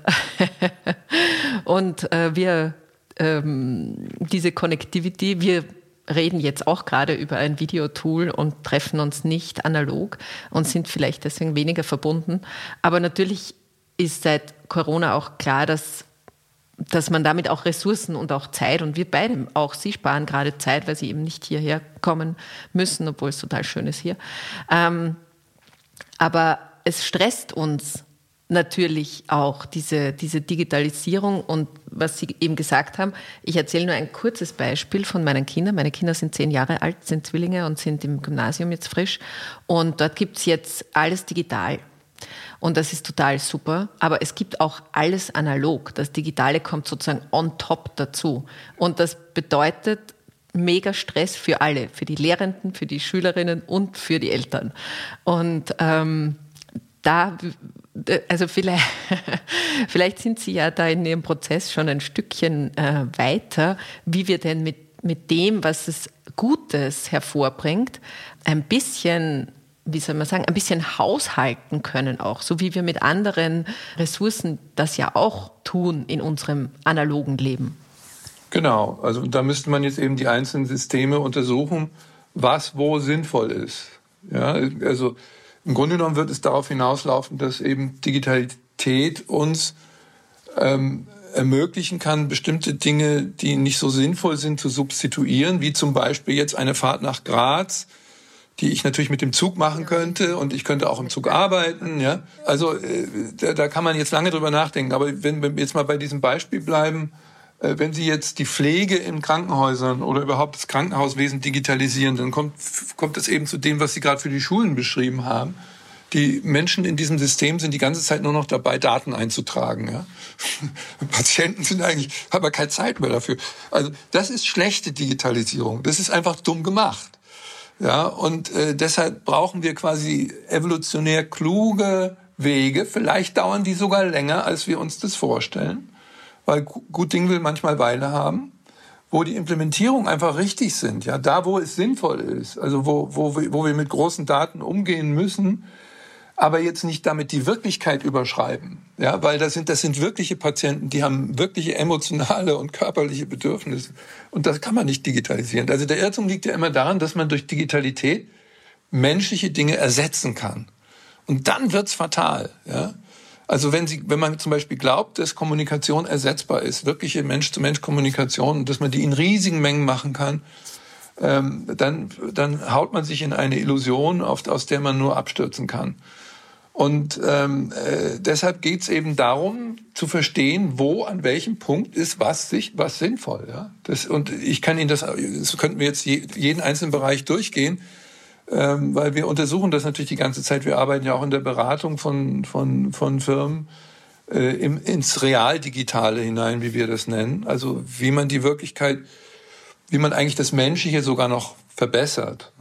Speaker 1: [laughs] und äh, wir ähm, diese Connectivity, wir reden jetzt auch gerade über ein Videotool und treffen uns nicht analog und sind vielleicht deswegen weniger verbunden. Aber natürlich ist seit Corona auch klar, dass, dass man damit auch Ressourcen und auch Zeit und wir beide, auch Sie sparen gerade Zeit, weil Sie eben nicht hierher kommen müssen, obwohl es total schön ist hier. Ähm, aber es stresst uns natürlich auch diese, diese Digitalisierung und was Sie eben gesagt haben. Ich erzähle nur ein kurzes Beispiel von meinen Kindern. Meine Kinder sind zehn Jahre alt, sind Zwillinge und sind im Gymnasium jetzt frisch. Und dort gibt es jetzt alles digital. Und das ist total super. Aber es gibt auch alles analog. Das Digitale kommt sozusagen on top dazu. Und das bedeutet mega Stress für alle, für die Lehrenden, für die Schülerinnen und für die Eltern. Und ähm, da, also vielleicht, [laughs] vielleicht sind Sie ja da in Ihrem Prozess schon ein Stückchen äh, weiter, wie wir denn mit, mit dem, was es Gutes hervorbringt, ein bisschen wie soll man sagen, ein bisschen haushalten können auch, so wie wir mit anderen Ressourcen das ja auch tun in unserem analogen Leben.
Speaker 2: Genau, also da müsste man jetzt eben die einzelnen Systeme untersuchen, was wo sinnvoll ist. Ja, also im Grunde genommen wird es darauf hinauslaufen, dass eben Digitalität uns ähm, ermöglichen kann, bestimmte Dinge, die nicht so sinnvoll sind, zu substituieren, wie zum Beispiel jetzt eine Fahrt nach Graz die ich natürlich mit dem Zug machen könnte und ich könnte auch im Zug arbeiten. Ja, also äh, da, da kann man jetzt lange drüber nachdenken. Aber wenn wir jetzt mal bei diesem Beispiel bleiben, wenn Sie jetzt die Pflege in Krankenhäusern oder überhaupt das Krankenhauswesen digitalisieren, dann kommt kommt es eben zu dem, was Sie gerade für die Schulen beschrieben haben. Die Menschen in diesem System sind die ganze Zeit nur noch dabei, Daten einzutragen. Ja? [laughs] Patienten sind eigentlich, haben aber keine Zeit mehr dafür. Also das ist schlechte Digitalisierung. Das ist einfach dumm gemacht. Ja, und äh, deshalb brauchen wir quasi evolutionär kluge Wege. Vielleicht dauern die sogar länger, als wir uns das vorstellen, weil gut Ding will manchmal Weile haben, wo die Implementierung einfach richtig sind. Ja, da wo es sinnvoll ist, also wo wo wo wir mit großen Daten umgehen müssen, aber jetzt nicht damit die Wirklichkeit überschreiben. Ja, weil das sind, das sind wirkliche Patienten, die haben wirkliche emotionale und körperliche Bedürfnisse. Und das kann man nicht digitalisieren. Also der Irrtum liegt ja immer daran, dass man durch Digitalität menschliche Dinge ersetzen kann. Und dann wird's fatal, ja. Also wenn Sie, wenn man zum Beispiel glaubt, dass Kommunikation ersetzbar ist, wirkliche Mensch-zu-Mensch-Kommunikation, dass man die in riesigen Mengen machen kann, ähm, dann, dann haut man sich in eine Illusion, auf, aus der man nur abstürzen kann. Und ähm, äh, deshalb geht es eben darum, zu verstehen, wo, an welchem Punkt ist was sich, was sinnvoll. Ja? Das, und ich kann Ihnen das, das könnten wir jetzt je, jeden einzelnen Bereich durchgehen, ähm, weil wir untersuchen das natürlich die ganze Zeit. Wir arbeiten ja auch in der Beratung von, von, von Firmen äh, im, ins Realdigitale hinein, wie wir das nennen. Also wie man die Wirklichkeit, wie man eigentlich das Menschliche sogar noch verbessert.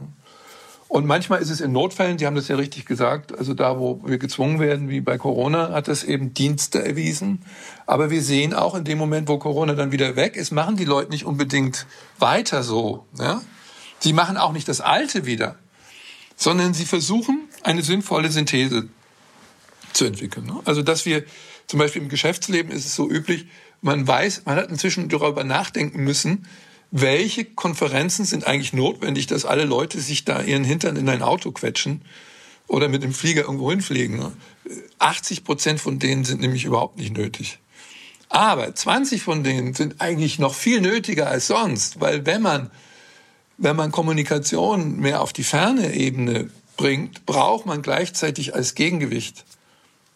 Speaker 2: Und manchmal ist es in Notfällen, Sie haben das ja richtig gesagt, also da, wo wir gezwungen werden, wie bei Corona, hat das eben Dienste erwiesen. Aber wir sehen auch in dem Moment, wo Corona dann wieder weg ist, machen die Leute nicht unbedingt weiter so. Ja? Sie machen auch nicht das Alte wieder, sondern sie versuchen, eine sinnvolle Synthese zu entwickeln. Ne? Also, dass wir zum Beispiel im Geschäftsleben ist es so üblich, man weiß, man hat inzwischen darüber nachdenken müssen, welche Konferenzen sind eigentlich notwendig, dass alle Leute sich da ihren Hintern in ein Auto quetschen oder mit dem Flieger irgendwo hinfliegen. 80 Prozent von denen sind nämlich überhaupt nicht nötig. Aber 20 von denen sind eigentlich noch viel nötiger als sonst, weil wenn man, wenn man Kommunikation mehr auf die ferne Ebene bringt, braucht man gleichzeitig als Gegengewicht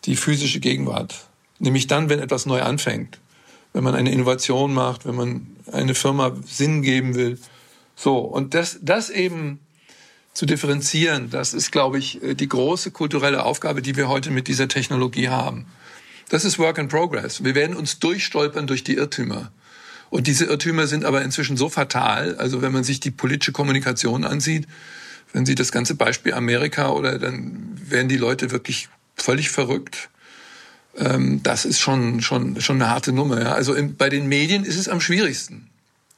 Speaker 2: die physische Gegenwart. Nämlich dann, wenn etwas neu anfängt. wenn man eine Innovation macht, wenn man eine Firma Sinn geben will. So, und das, das eben zu differenzieren, das ist, glaube ich, äh, die große kulturelle Aufgabe, die wir heute mit dieser Technologie haben. Das ist Work in Progress. Wir werden uns durchstolpern durch die Irrtümer. Und diese Irrtümer sind aber inzwischen so fatal, also wenn man sich die politische Kommunikation ansieht, wenn Sie das ganze Beispiel Amerika oder dann werden die Leute wirklich völlig verrückt. Ähm, das ist schon, schon, schon eine harte Nummer. Also bei den Medien ist es am schwierigsten.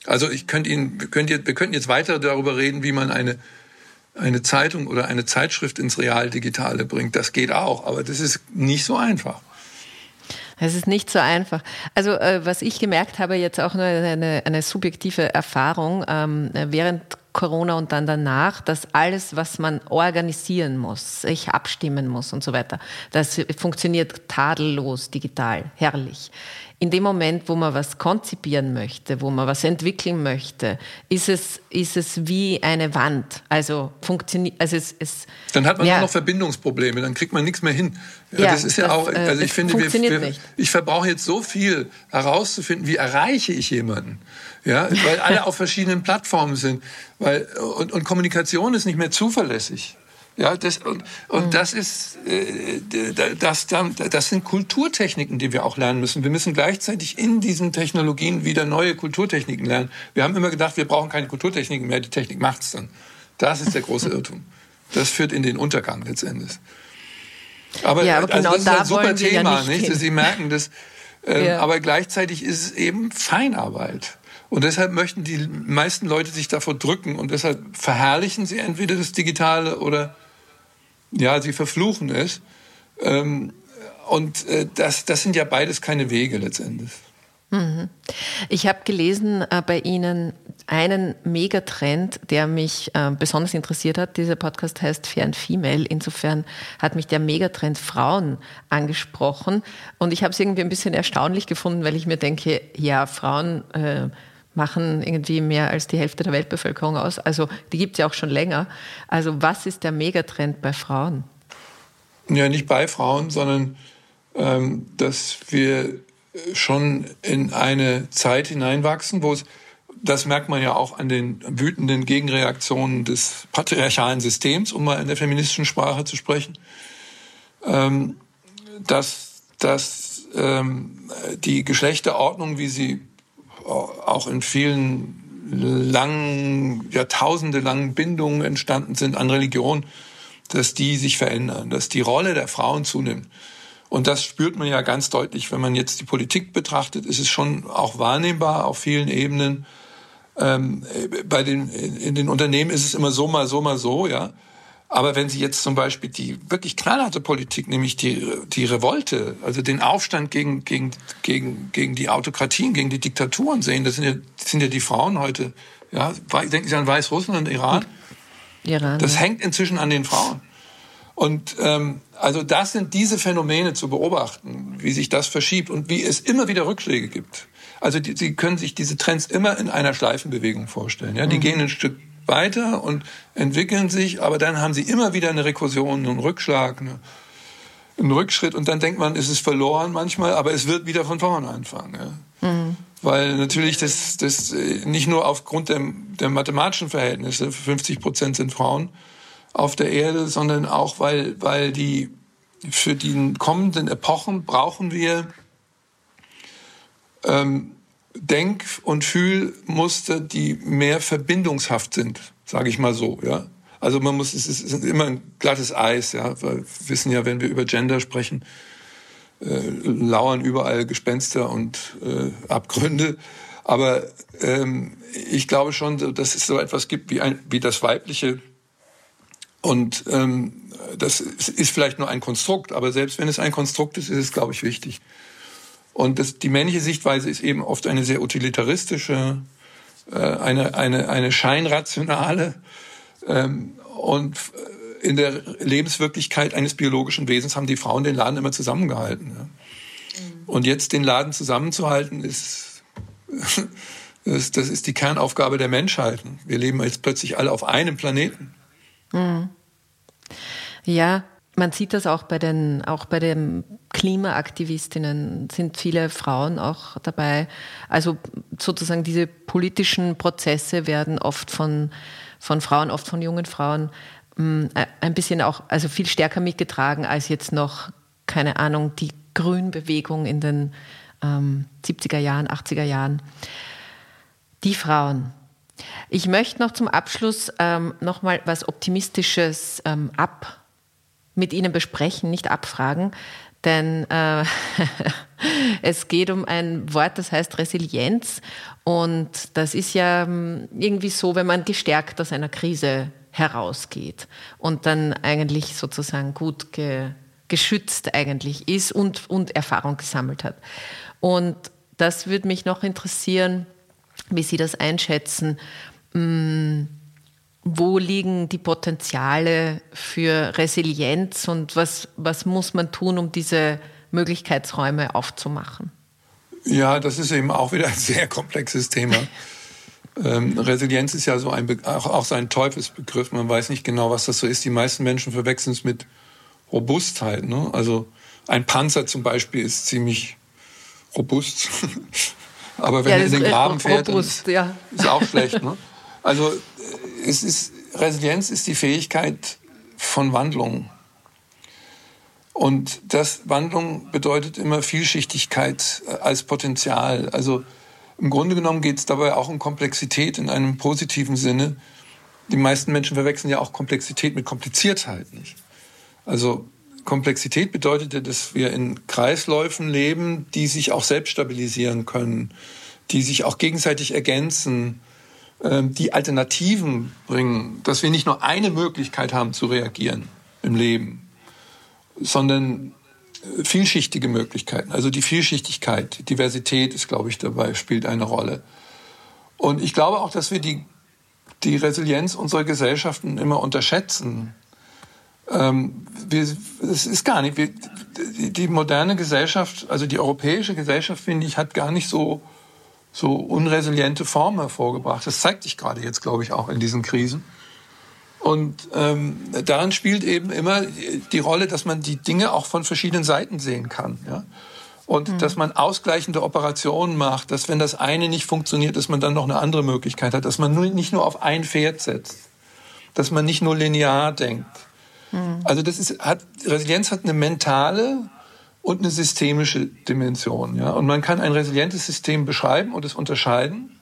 Speaker 2: Also ich könnte Ihnen, wir könnten jetzt weiter darüber reden, wie man eine, eine Zeitung oder eine Zeitschrift ins Real-Digitale bringt. Das geht auch, aber das ist nicht so einfach.
Speaker 1: Es ist nicht so einfach. Also äh, was ich gemerkt habe, jetzt auch nur eine, eine subjektive Erfahrung, ähm, während Corona und dann danach, dass alles, was man organisieren muss, sich abstimmen muss und so weiter, das funktioniert tadellos digital, herrlich in dem Moment, wo man was konzipieren möchte, wo man was entwickeln möchte, ist es, ist es wie eine Wand. Also funktioniert, also es, es
Speaker 2: Dann hat man ja. nur noch Verbindungsprobleme, dann kriegt man nichts mehr hin. Ja, das ist ja das, auch, äh, also ich finde, wir, wir, ich verbrauche jetzt so viel herauszufinden, wie erreiche ich jemanden. Ja, weil alle [laughs] auf verschiedenen Plattformen sind. Weil, und, und Kommunikation ist nicht mehr zuverlässig. Ja, das, und, und mhm. das ist, äh, das, das sind Kulturtechniken, die wir auch lernen müssen. Wir müssen gleichzeitig in diesen Technologien wieder neue Kulturtechniken lernen. Wir haben immer gedacht, wir brauchen keine Kulturtechniken mehr, die Technik macht's dann. Das ist der große [laughs] Irrtum. Das führt in den Untergang letztendlich. Aber, ja, aber also genau das ist ein super Thema, nicht? nicht? Sie merken das. [laughs] Ähm, ja. Aber gleichzeitig ist es eben Feinarbeit. Und deshalb möchten die meisten Leute sich davor drücken und deshalb verherrlichen sie entweder das Digitale oder ja, sie verfluchen es. Ähm, und äh, das, das sind ja beides keine Wege letztendlich.
Speaker 1: Mhm. Ich habe gelesen äh, bei Ihnen einen Megatrend, der mich äh, besonders interessiert hat. Dieser Podcast heißt Fair Female. Insofern hat mich der Megatrend Frauen angesprochen. Und ich habe es irgendwie ein bisschen erstaunlich gefunden, weil ich mir denke, ja, Frauen äh, machen irgendwie mehr als die Hälfte der Weltbevölkerung aus. Also die gibt es ja auch schon länger. Also was ist der Megatrend bei Frauen?
Speaker 2: Ja, nicht bei Frauen, sondern ähm, dass wir schon in eine Zeit hineinwachsen, wo es, das merkt man ja auch an den wütenden Gegenreaktionen des patriarchalen Systems, um mal in der feministischen Sprache zu sprechen, ähm, dass, dass ähm, die Geschlechterordnung, wie sie auch in vielen langen, Jahrtausende langen Bindungen entstanden sind an Religion, dass die sich verändern, dass die Rolle der Frauen zunimmt. Und das spürt man ja ganz deutlich, wenn man jetzt die Politik betrachtet, ist es schon auch wahrnehmbar auf vielen Ebenen. Ähm, bei den, in den Unternehmen ist es immer so, mal so, mal so, ja. Aber wenn Sie jetzt zum Beispiel die wirklich knallharte Politik, nämlich die, die Revolte, also den Aufstand gegen, gegen, gegen, gegen die Autokratien, gegen die Diktaturen sehen, das sind ja, das sind ja die Frauen heute. Ja, denken Sie an Weißrussland und Iran. Iran. Das ja. hängt inzwischen an den Frauen. Und ähm, also das sind diese Phänomene zu beobachten, wie sich das verschiebt und wie es immer wieder Rückschläge gibt. Also die, Sie können sich diese Trends immer in einer Schleifenbewegung vorstellen. Ja, die mhm. gehen ein Stück weiter und entwickeln sich, aber dann haben sie immer wieder eine Rekursion, einen Rückschlag, eine, einen Rückschritt und dann denkt man, es ist verloren manchmal, aber es wird wieder von vorne anfangen. Ja. Mhm. Weil natürlich das, das äh, nicht nur aufgrund der, der mathematischen Verhältnisse, 50 Prozent sind Frauen auf der Erde, sondern auch, weil, weil die für die kommenden Epochen brauchen wir ähm, Denk- und Fühlmuster, die mehr verbindungshaft sind, sage ich mal so, ja. Also man muss, es ist immer ein glattes Eis, ja, wir wissen ja, wenn wir über Gender sprechen, äh, lauern überall Gespenster und äh, Abgründe. Aber ähm, ich glaube schon, dass es so etwas gibt wie, ein, wie das Weibliche. Und ähm, das ist vielleicht nur ein Konstrukt, aber selbst wenn es ein Konstrukt ist, ist es, glaube ich, wichtig. Und das, die männliche Sichtweise ist eben oft eine sehr utilitaristische, äh, eine, eine, eine scheinrationale. Ähm, und äh, in der Lebenswirklichkeit eines biologischen Wesens haben die Frauen den Laden immer zusammengehalten. Ja. Mhm. Und jetzt den Laden zusammenzuhalten, ist, [laughs] das, das ist die Kernaufgabe der Menschheit. Wir leben jetzt plötzlich alle auf einem Planeten.
Speaker 1: Mhm. Ja, Man sieht das auch bei den, auch bei den Klimaaktivistinnen sind viele Frauen auch dabei. Also sozusagen diese politischen Prozesse werden oft von, von Frauen, oft von jungen Frauen mm, ein bisschen auch, also viel stärker mitgetragen als jetzt noch, keine Ahnung, die Grünbewegung in den ähm, 70er Jahren, 80er Jahren. Die Frauen. Ich möchte noch zum Abschluss ähm, noch mal was Optimistisches ähm, ab mit Ihnen besprechen, nicht abfragen, denn äh, [laughs] es geht um ein Wort, das heißt Resilienz und das ist ja ähm, irgendwie so, wenn man gestärkt aus einer Krise herausgeht und dann eigentlich sozusagen gut ge, geschützt eigentlich ist und, und Erfahrung gesammelt hat. Und das würde mich noch interessieren, wie Sie das einschätzen. Hm, wo liegen die Potenziale für Resilienz und was, was muss man tun, um diese Möglichkeitsräume aufzumachen?
Speaker 2: Ja, das ist eben auch wieder ein sehr komplexes Thema. [laughs] Ähm, Resilienz ist ja so ein, auch, auch so ein Teufelsbegriff. Man weiß nicht genau, was das so ist. Die meisten Menschen verwechseln es mit Robustheit. Ne? Also ein Panzer zum Beispiel ist ziemlich robust. [laughs] Aber wenn ja, er in den Graben fährt, robust, ja. ist auch schlecht. Ne? [laughs] Also es ist, Resilienz ist die Fähigkeit von Wandlung. Und das Wandlung bedeutet immer Vielschichtigkeit äh, als Potenzial. Also im Grunde genommen geht es dabei auch um Komplexität in einem positiven Sinne. Die meisten Menschen verwechseln ja auch Komplexität mit Kompliziertheit nicht. Also Komplexität bedeutet ja, dass wir in Kreisläufen leben, die sich auch selbst stabilisieren können, die sich auch gegenseitig ergänzen, die Alternativen bringen, dass wir nicht nur eine Möglichkeit haben zu reagieren im Leben, sondern äh, vielschichtige Möglichkeiten. Also die Vielschichtigkeit, Diversität ist, glaube ich, dabei, spielt eine Rolle. Und ich glaube auch, dass wir die, die Resilienz unserer Gesellschaften immer unterschätzen. Ähm, wir, es ist gar nicht, wir, die, die moderne Gesellschaft, also die europäische Gesellschaft, finde ich, hat gar nicht so so unresiliente Formen hervorgebracht. Das zeigt sich gerade jetzt, glaube ich, auch in diesen Krisen. Und ähm, daran spielt eben immer die Rolle, dass man die Dinge auch von verschiedenen Seiten sehen kann. Ja? Und mhm. dass man ausgleichende Operationen macht, dass wenn das eine nicht funktioniert, dass man dann noch eine andere Möglichkeit hat, dass man nur, nicht nur auf ein Pferd setzt, dass man nicht nur linear denkt. Mhm. Also das ist, hat, Resilienz hat eine mentale und eine systemische Dimension. Ja? Und man kann ein resilientes System beschreiben und es unterscheiden.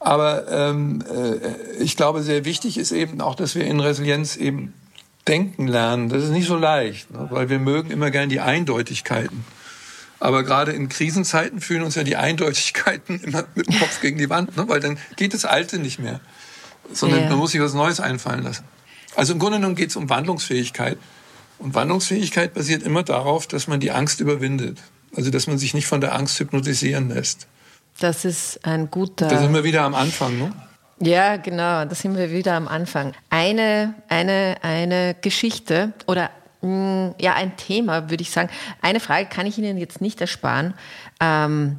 Speaker 2: Aber ähm, äh, ich glaube, sehr wichtig ist eben auch, dass wir in Resilienz eben denken lernen. Das ist nicht so leicht, ne? weil wir mögen immer gern die Eindeutigkeiten. Aber gerade in Krisenzeiten fühlen uns ja die Eindeutigkeiten immer mit dem Kopf gegen die Wand, ne? weil dann geht das Alte nicht mehr, sondern yeah. man muss sich was Neues einfallen lassen. Also im Grunde genommen geht es um Wandlungsfähigkeit. Und Wandlungsfähigkeit basiert immer darauf, dass man die Angst überwindet. Also dass man sich nicht von der Angst hypnotisieren lässt.
Speaker 1: Das ist ein guter.
Speaker 2: Da sind wir wieder am Anfang, ne?
Speaker 1: Ja, genau, da sind wir wieder am Anfang. Eine, eine, eine Geschichte oder mh, mm, ja, ein Thema, würde ich sagen. Eine Frage kann ich Ihnen jetzt nicht ersparen. Ähm,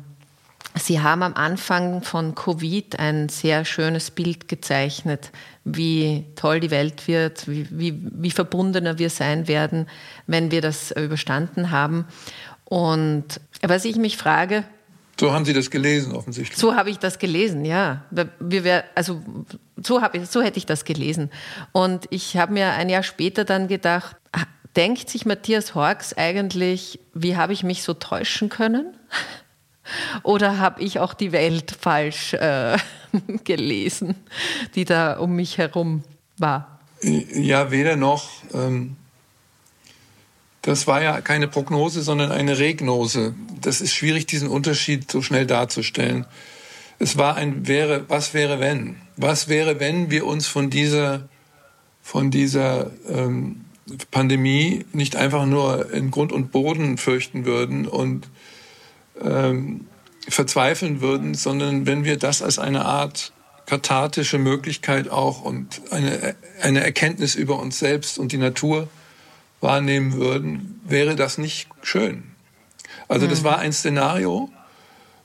Speaker 1: Sie haben am Anfang von Covid ein sehr schönes Bild gezeichnet, wie toll die Welt wird, wie, wie, wie verbundener wir sein werden, wenn wir das überstanden haben. Und was ich mich frage,
Speaker 2: so haben Sie das gelesen, offensichtlich.
Speaker 1: So habe ich das gelesen, ja. Wir wär, also so, hab ich, so hätte ich das gelesen. Und ich habe mir ein Jahr später dann gedacht, denkt sich Matthias Horks eigentlich, wie habe ich mich so täuschen können? Oder habe ich auch die Welt falsch äh, [laughs] gelesen, die da um mich herum war?
Speaker 2: Ja, weder noch. Ähm, das war ja keine Prognose, sondern eine Regnose. Das ist schwierig, diesen Unterschied so schnell darzustellen. Es war ein wäre, was wäre wenn? Was wäre, wenn wir uns von dieser, von dieser ähm, Pandemie nicht einfach nur in Grund und Boden fürchten würden und ähm, verzweifeln würden, sondern wenn wir das als eine Art kathartische Möglichkeit auch und eine, eine Erkenntnis über uns selbst und die Natur wahrnehmen würden, wäre das nicht schön. Also das mhm. war ein Szenario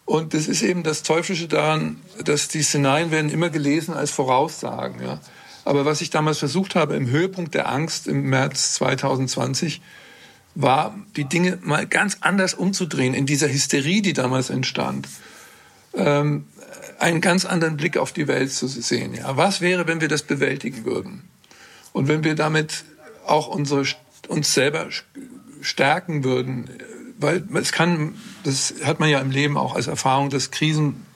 Speaker 2: und das ist eben das Teuflische daran, dass die Szenarien werden immer gelesen als Voraussagen. Ja? Aber was ich damals versucht habe, im Höhepunkt der Angst im März 2020, war, die Dinge mal ganz anders umzudrehen in dieser Hysterie, die damals entstand. Ähm, einen ganz anderen Blick auf die Welt zu sehen. Ja, was wäre, wenn wir das bewältigen würden? Und wenn wir damit auch unsere, uns selber stärken würden, weil es kann, das hat man ja im Leben auch als Erfahrung, dass Krisen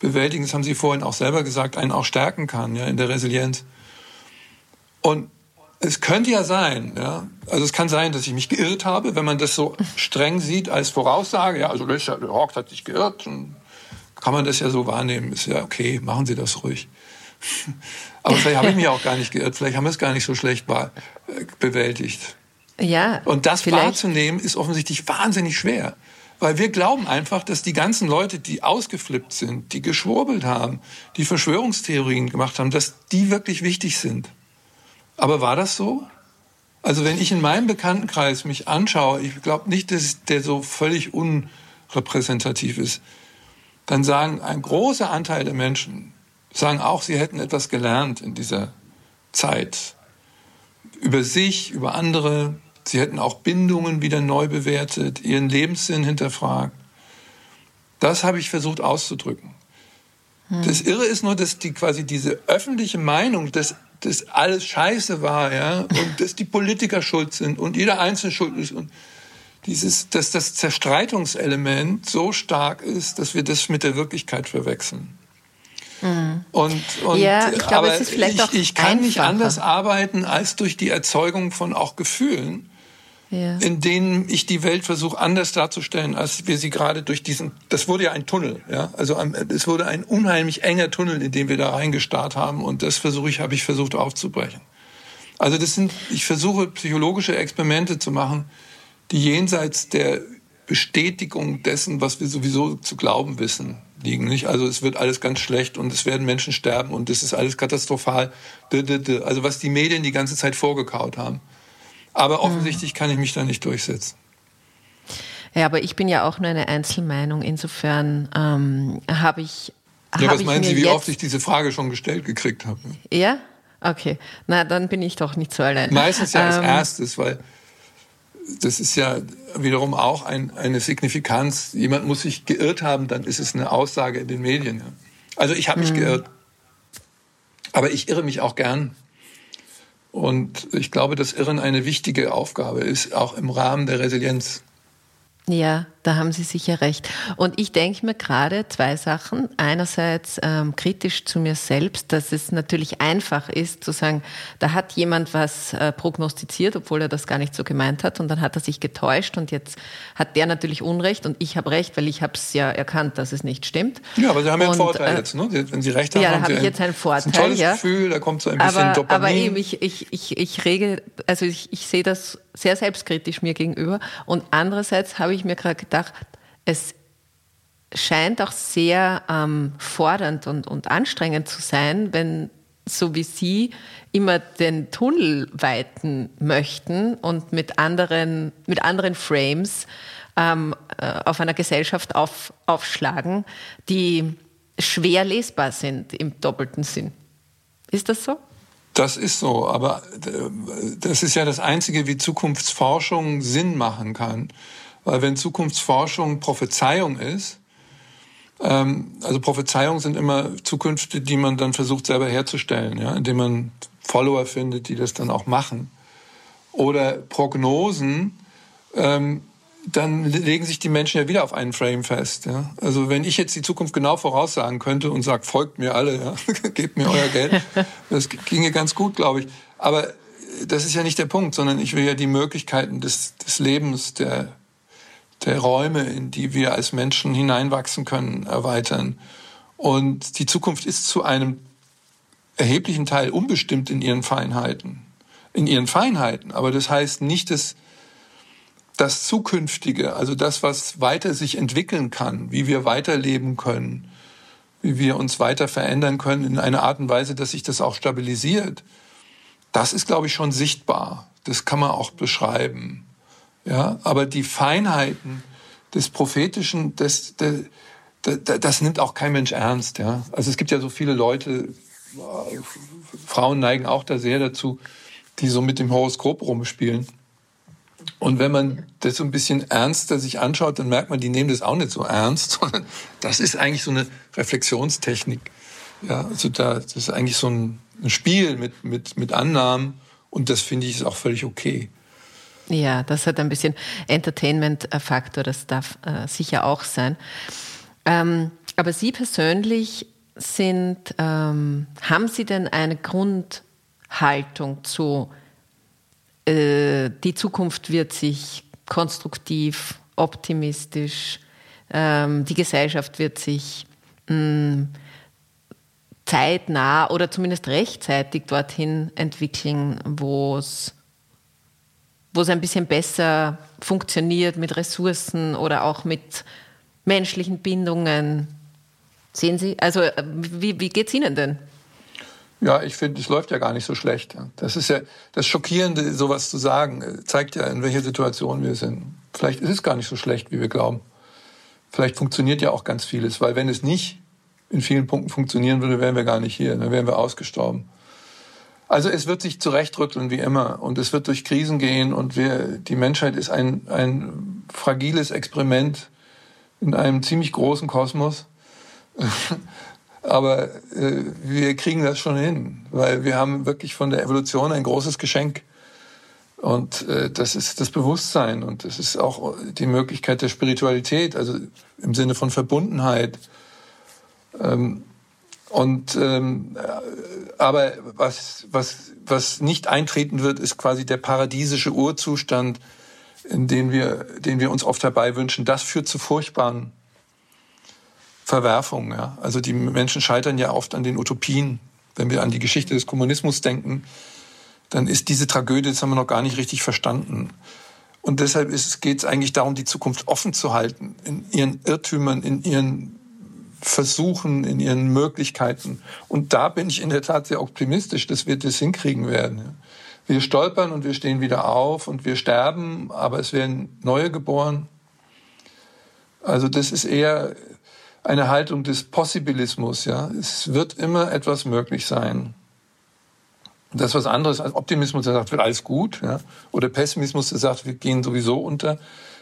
Speaker 2: bewältigen, das haben Sie vorhin auch selber gesagt, einen auch stärken kann, ja, in der Resilienz. Und es könnte ja sein, ja, also es kann sein, dass ich mich geirrt habe, wenn man das so streng sieht als Voraussage, ja, also Richard Hawk hat sich geirrt, kann man das ja so wahrnehmen, ist ja okay, machen Sie das ruhig. [laughs] Aber vielleicht habe ich mich auch gar nicht geirrt, vielleicht haben wir es gar nicht so schlecht äh, bewältigt.
Speaker 1: Ja.
Speaker 2: Und das vielleicht. wahrzunehmen ist offensichtlich wahnsinnig schwer. Weil wir glauben einfach, dass die ganzen Leute, die ausgeflippt sind, die geschwurbelt haben, die Verschwörungstheorien gemacht haben, dass die wirklich wichtig sind. Aber war das so? Also wenn ich in meinem Bekanntenkreis mich anschaue, ich glaube nicht, dass der so völlig unrepräsentativ ist, dann sagen ein großer Anteil der Menschen, sagen auch, sie hätten etwas gelernt in dieser Zeit. Über sich, über andere. Sie hätten auch Bindungen wieder neu bewertet, ihren Lebenssinn hinterfragt. Das habe ich versucht auszudrücken. Hm. Das Irre ist nur, dass die quasi diese öffentliche Meinung, dass das alles scheiße war, ja, und [laughs] dass die Politiker schuld sind und jeder Einzelne schuld ist und dieses, dass das Zerstreitungselement so stark ist, dass wir das mit der Wirklichkeit verwechseln.
Speaker 1: Mhm. Und, und, ja, ich glaube, es ist vielleicht
Speaker 2: ich, ich kann einfacher. nicht anders arbeiten als durch die Erzeugung von auch Gefühlen, ja. in denen ich die Welt versuche anders darzustellen, als wir sie gerade durch diesen, das wurde ja ein Tunnel, ja, also es wurde ein unheimlich enger Tunnel, in den wir da reingestarrt haben und das versuche ich, habe ich versucht aufzubrechen. Also das sind, ich versuche psychologische Experimente zu machen, die jenseits der Bestätigung dessen, was wir sowieso zu glauben wissen, liegen. Nicht? Also es wird alles ganz schlecht und es werden Menschen sterben und es ist alles katastrophal. Also was die Medien die ganze Zeit vorgekaut haben. Aber mhm. offensichtlich kann ich mich da nicht durchsetzen.
Speaker 1: Ja, aber ich bin ja auch nur eine Einzelmeinung. Insofern ähm, habe ich.
Speaker 2: Ja, was meinen Sie, wie oft ich diese Frage schon gestellt gekriegt habe?
Speaker 1: Ja? Okay. Na, dann bin ich doch nicht so allein.
Speaker 2: Meistens ja als ähm, erstes, weil das ist ja wiederum auch ein, eine Signifikanz. Jemand muss sich geirrt haben, dann ist es eine Aussage in den Medien. Ja. Also ich habe mich mhm. geirrt. Aber ich irre mich auch gern. Und ich glaube, dass Irren eine wichtige Aufgabe ist, auch im Rahmen der Resilienz.
Speaker 1: Ja, da haben Sie sicher recht. Und ich denke mir gerade zwei Sachen. Einerseits ähm, kritisch zu mir selbst, dass es natürlich einfach ist zu sagen, da hat jemand was äh, prognostiziert, obwohl er das gar nicht so gemeint hat und dann hat er sich getäuscht und jetzt hat der natürlich Unrecht und ich habe Recht, weil ich habe es ja erkannt, dass es nicht stimmt.
Speaker 2: Ja, aber Sie haben ja einen Vorteil äh, jetzt, ne? Wenn Sie Recht haben,
Speaker 1: ja,
Speaker 2: da
Speaker 1: habe ich jetzt einen Vorteil.
Speaker 2: Ein tolles
Speaker 1: ja.
Speaker 2: Gefühl, da kommt so ein bisschen
Speaker 1: aber,
Speaker 2: Dopamin.
Speaker 1: Aber eben, ich, ich, ich, ich rege, also ich, ich sehe das sehr selbstkritisch mir gegenüber und andererseits habe ich mir gerade gedacht, es scheint auch sehr ähm, fordernd und, und anstrengend zu sein, wenn so wie Sie immer den Tunnel weiten möchten und mit anderen, mit anderen Frames ähm, äh, auf einer Gesellschaft auf, aufschlagen, die schwer lesbar sind im doppelten Sinn. Ist das so?
Speaker 2: Das ist so, aber äh, das ist ja das Einzige, wie Zukunftsforschung Sinn machen kann. Weil wenn Zukunftsforschung Prophezeiung ist, ähm, also Prophezeiungen sind immer Zukünfte, die man dann versucht selber herzustellen, ja, indem man Follower findet, die das dann auch machen. Oder Prognosen, ähm, dann legen sich die Menschen ja wieder auf einen Frame fest. Ja? Also wenn ich jetzt die Zukunft genau voraussagen könnte und sage, folgt mir alle, ja? [laughs] gebt mir euer Geld, [laughs] das ginge ganz gut, glaube ich. Aber das ist ja nicht der Punkt, sondern ich will ja die Möglichkeiten des, des Lebens, der der Räume, in die wir als Menschen hineinwachsen können, erweitern. Und die Zukunft ist zu einem erheblichen Teil unbestimmt in ihren Feinheiten. In ihren Feinheiten. Aber das heißt nicht, dass das Zukünftige, also das, was weiter sich entwickeln kann, wie wir weiterleben können, wie wir uns weiter verändern können in einer Art und Weise, dass sich das auch stabilisiert, das ist, glaube ich, schon sichtbar. Das kann man auch beschreiben. Ja, aber die Feinheiten des Prophetischen, das, das, das, das nimmt auch kein Mensch ernst. Ja, also es gibt ja so viele Leute, Frauen neigen auch da sehr dazu, die so mit dem Horoskop rumspielen. Und wenn man das so ein bisschen ernster sich anschaut, dann merkt man, die nehmen das auch nicht so ernst, das ist eigentlich so eine Reflexionstechnik. Ja, also da, das ist eigentlich so ein, ein Spiel mit, mit, mit Annahmen und das finde ich ist auch völlig okay.
Speaker 1: Ja, das hat ein bisschen Entertainment-Faktor, das darf äh, sicher auch sein. Ähm, aber Sie persönlich sind, ähm, haben Sie denn eine Grundhaltung zu, äh, die Zukunft wird sich konstruktiv, optimistisch, ähm, die Gesellschaft wird sich mh, mm, zeitnah oder zumindest rechtzeitig dorthin entwickeln, wo es wo es ein bisschen besser funktioniert mit Ressourcen oder auch mit menschlichen Bindungen. Sehen Sie? Also wie, wie geht es Ihnen denn?
Speaker 2: Ja, ich finde, es läuft ja gar nicht so schlecht. Das ist ja das Schockierende, sowas zu sagen, zeigt ja, in welcher Situation wir sind. Vielleicht ist es gar nicht so schlecht, wie wir glauben. Vielleicht funktioniert ja auch ganz vieles, weil wenn es nicht in vielen Punkten funktionieren würde, wären wir gar nicht hier, dann wären wir ausgestorben. Also es wird sich zurechtrütteln wie immer und es wird durch Krisen gehen und wir, die Menschheit ist ein, ein fragiles Experiment in einem ziemlich großen Kosmos. [laughs] Aber äh, wir kriegen das schon hin, weil wir haben wirklich von der Evolution ein großes Geschenk. Und äh, das ist das Bewusstsein und das ist auch die Möglichkeit der Spiritualität, also im Sinne von Verbundenheit. Ähm, und ähm, aber was, was, was nicht eintreten wird, ist quasi der paradiesische Urzustand, in den wir, den wir uns oft herbeiwünschen. Das führt zu furchtbaren Verwerfungen. Ja? Also die Menschen scheitern ja oft an den Utopien. Wenn wir an die Geschichte des Kommunismus denken, dann ist diese Tragödie, das haben wir noch gar nicht richtig verstanden. Und deshalb geht es eigentlich darum, die Zukunft offen zu halten, in ihren Irrtümern, in ihren Versuchen, in ihren Möglichkeiten. Und da bin ich in der Tat sehr optimistisch, dass wir das hinkriegen werden. Wir stolpern und wir stehen wieder auf und wir sterben, aber es werden neue geboren. Also das ist eher eine Haltung des Possibilismus. Ja, es wird immer etwas möglich sein. Das ist was anderes als Optimismus, der sagt, wird alles gut, ja? oder Pessimismus, der sagt, wir gehen sowieso unter.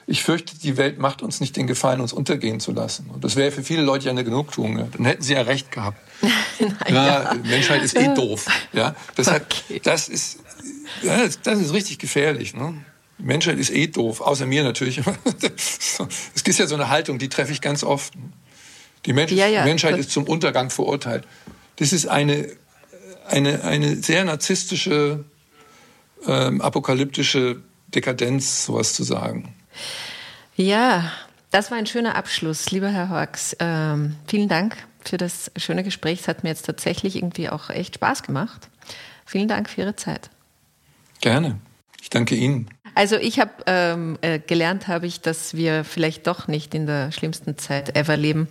Speaker 2: Ich fürchte, die Welt macht uns nicht den Gefallen, uns untergehen zu lassen. Und das wäre für viele Leute ja eine Genugtuung. Ja? Dann hätten sie ja recht gehabt. [laughs] ja, Menschheit ist eh doof. Ja? Deshalb, okay. das ist, ja, das ist richtig gefährlich. Ne? Menschheit ist eh doof, außer mir natürlich. [laughs] es gibt ja so eine Haltung, die treffe ich ganz oft. Die Mensch ja, ja, Menschheit ist zum Untergang verurteilt. Das ist eine, eine, eine sehr narzisstische, ähm, apokalyptische Dekadenz, sowas zu sagen.
Speaker 1: Ja, das war ein schöner Abschluss, lieber Herr Horks. Ähm, vielen Dank für das schöne Gespräch. Es hat mir jetzt tatsächlich irgendwie auch echt Spaß gemacht. Vielen Dank für Ihre Zeit.
Speaker 2: Gerne. Ich danke Ihnen.
Speaker 1: Also ich habe ähm, äh, gelernt, habe ich, dass wir vielleicht doch nicht in der schlimmsten Zeit ever leben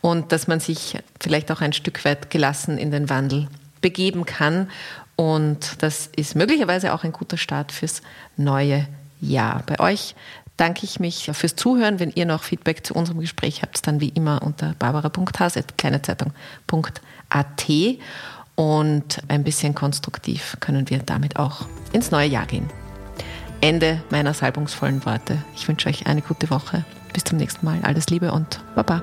Speaker 1: und dass man sich vielleicht auch ein Stück weit gelassen in den Wandel begeben kann. Und das ist möglicherweise auch ein guter Start fürs neue Jahr. Bei euch danke ich mich fürs Zuhören. Wenn ihr noch Feedback zu unserem Gespräch habt, dann wie immer unter barbara.has.kleinezeitung.at und ein bisschen konstruktiv können wir damit auch ins neue Jahr gehen. Ende meiner salbungsvollen Worte. Ich wünsche euch eine gute Woche. Bis zum nächsten Mal. Alles Liebe und Baba.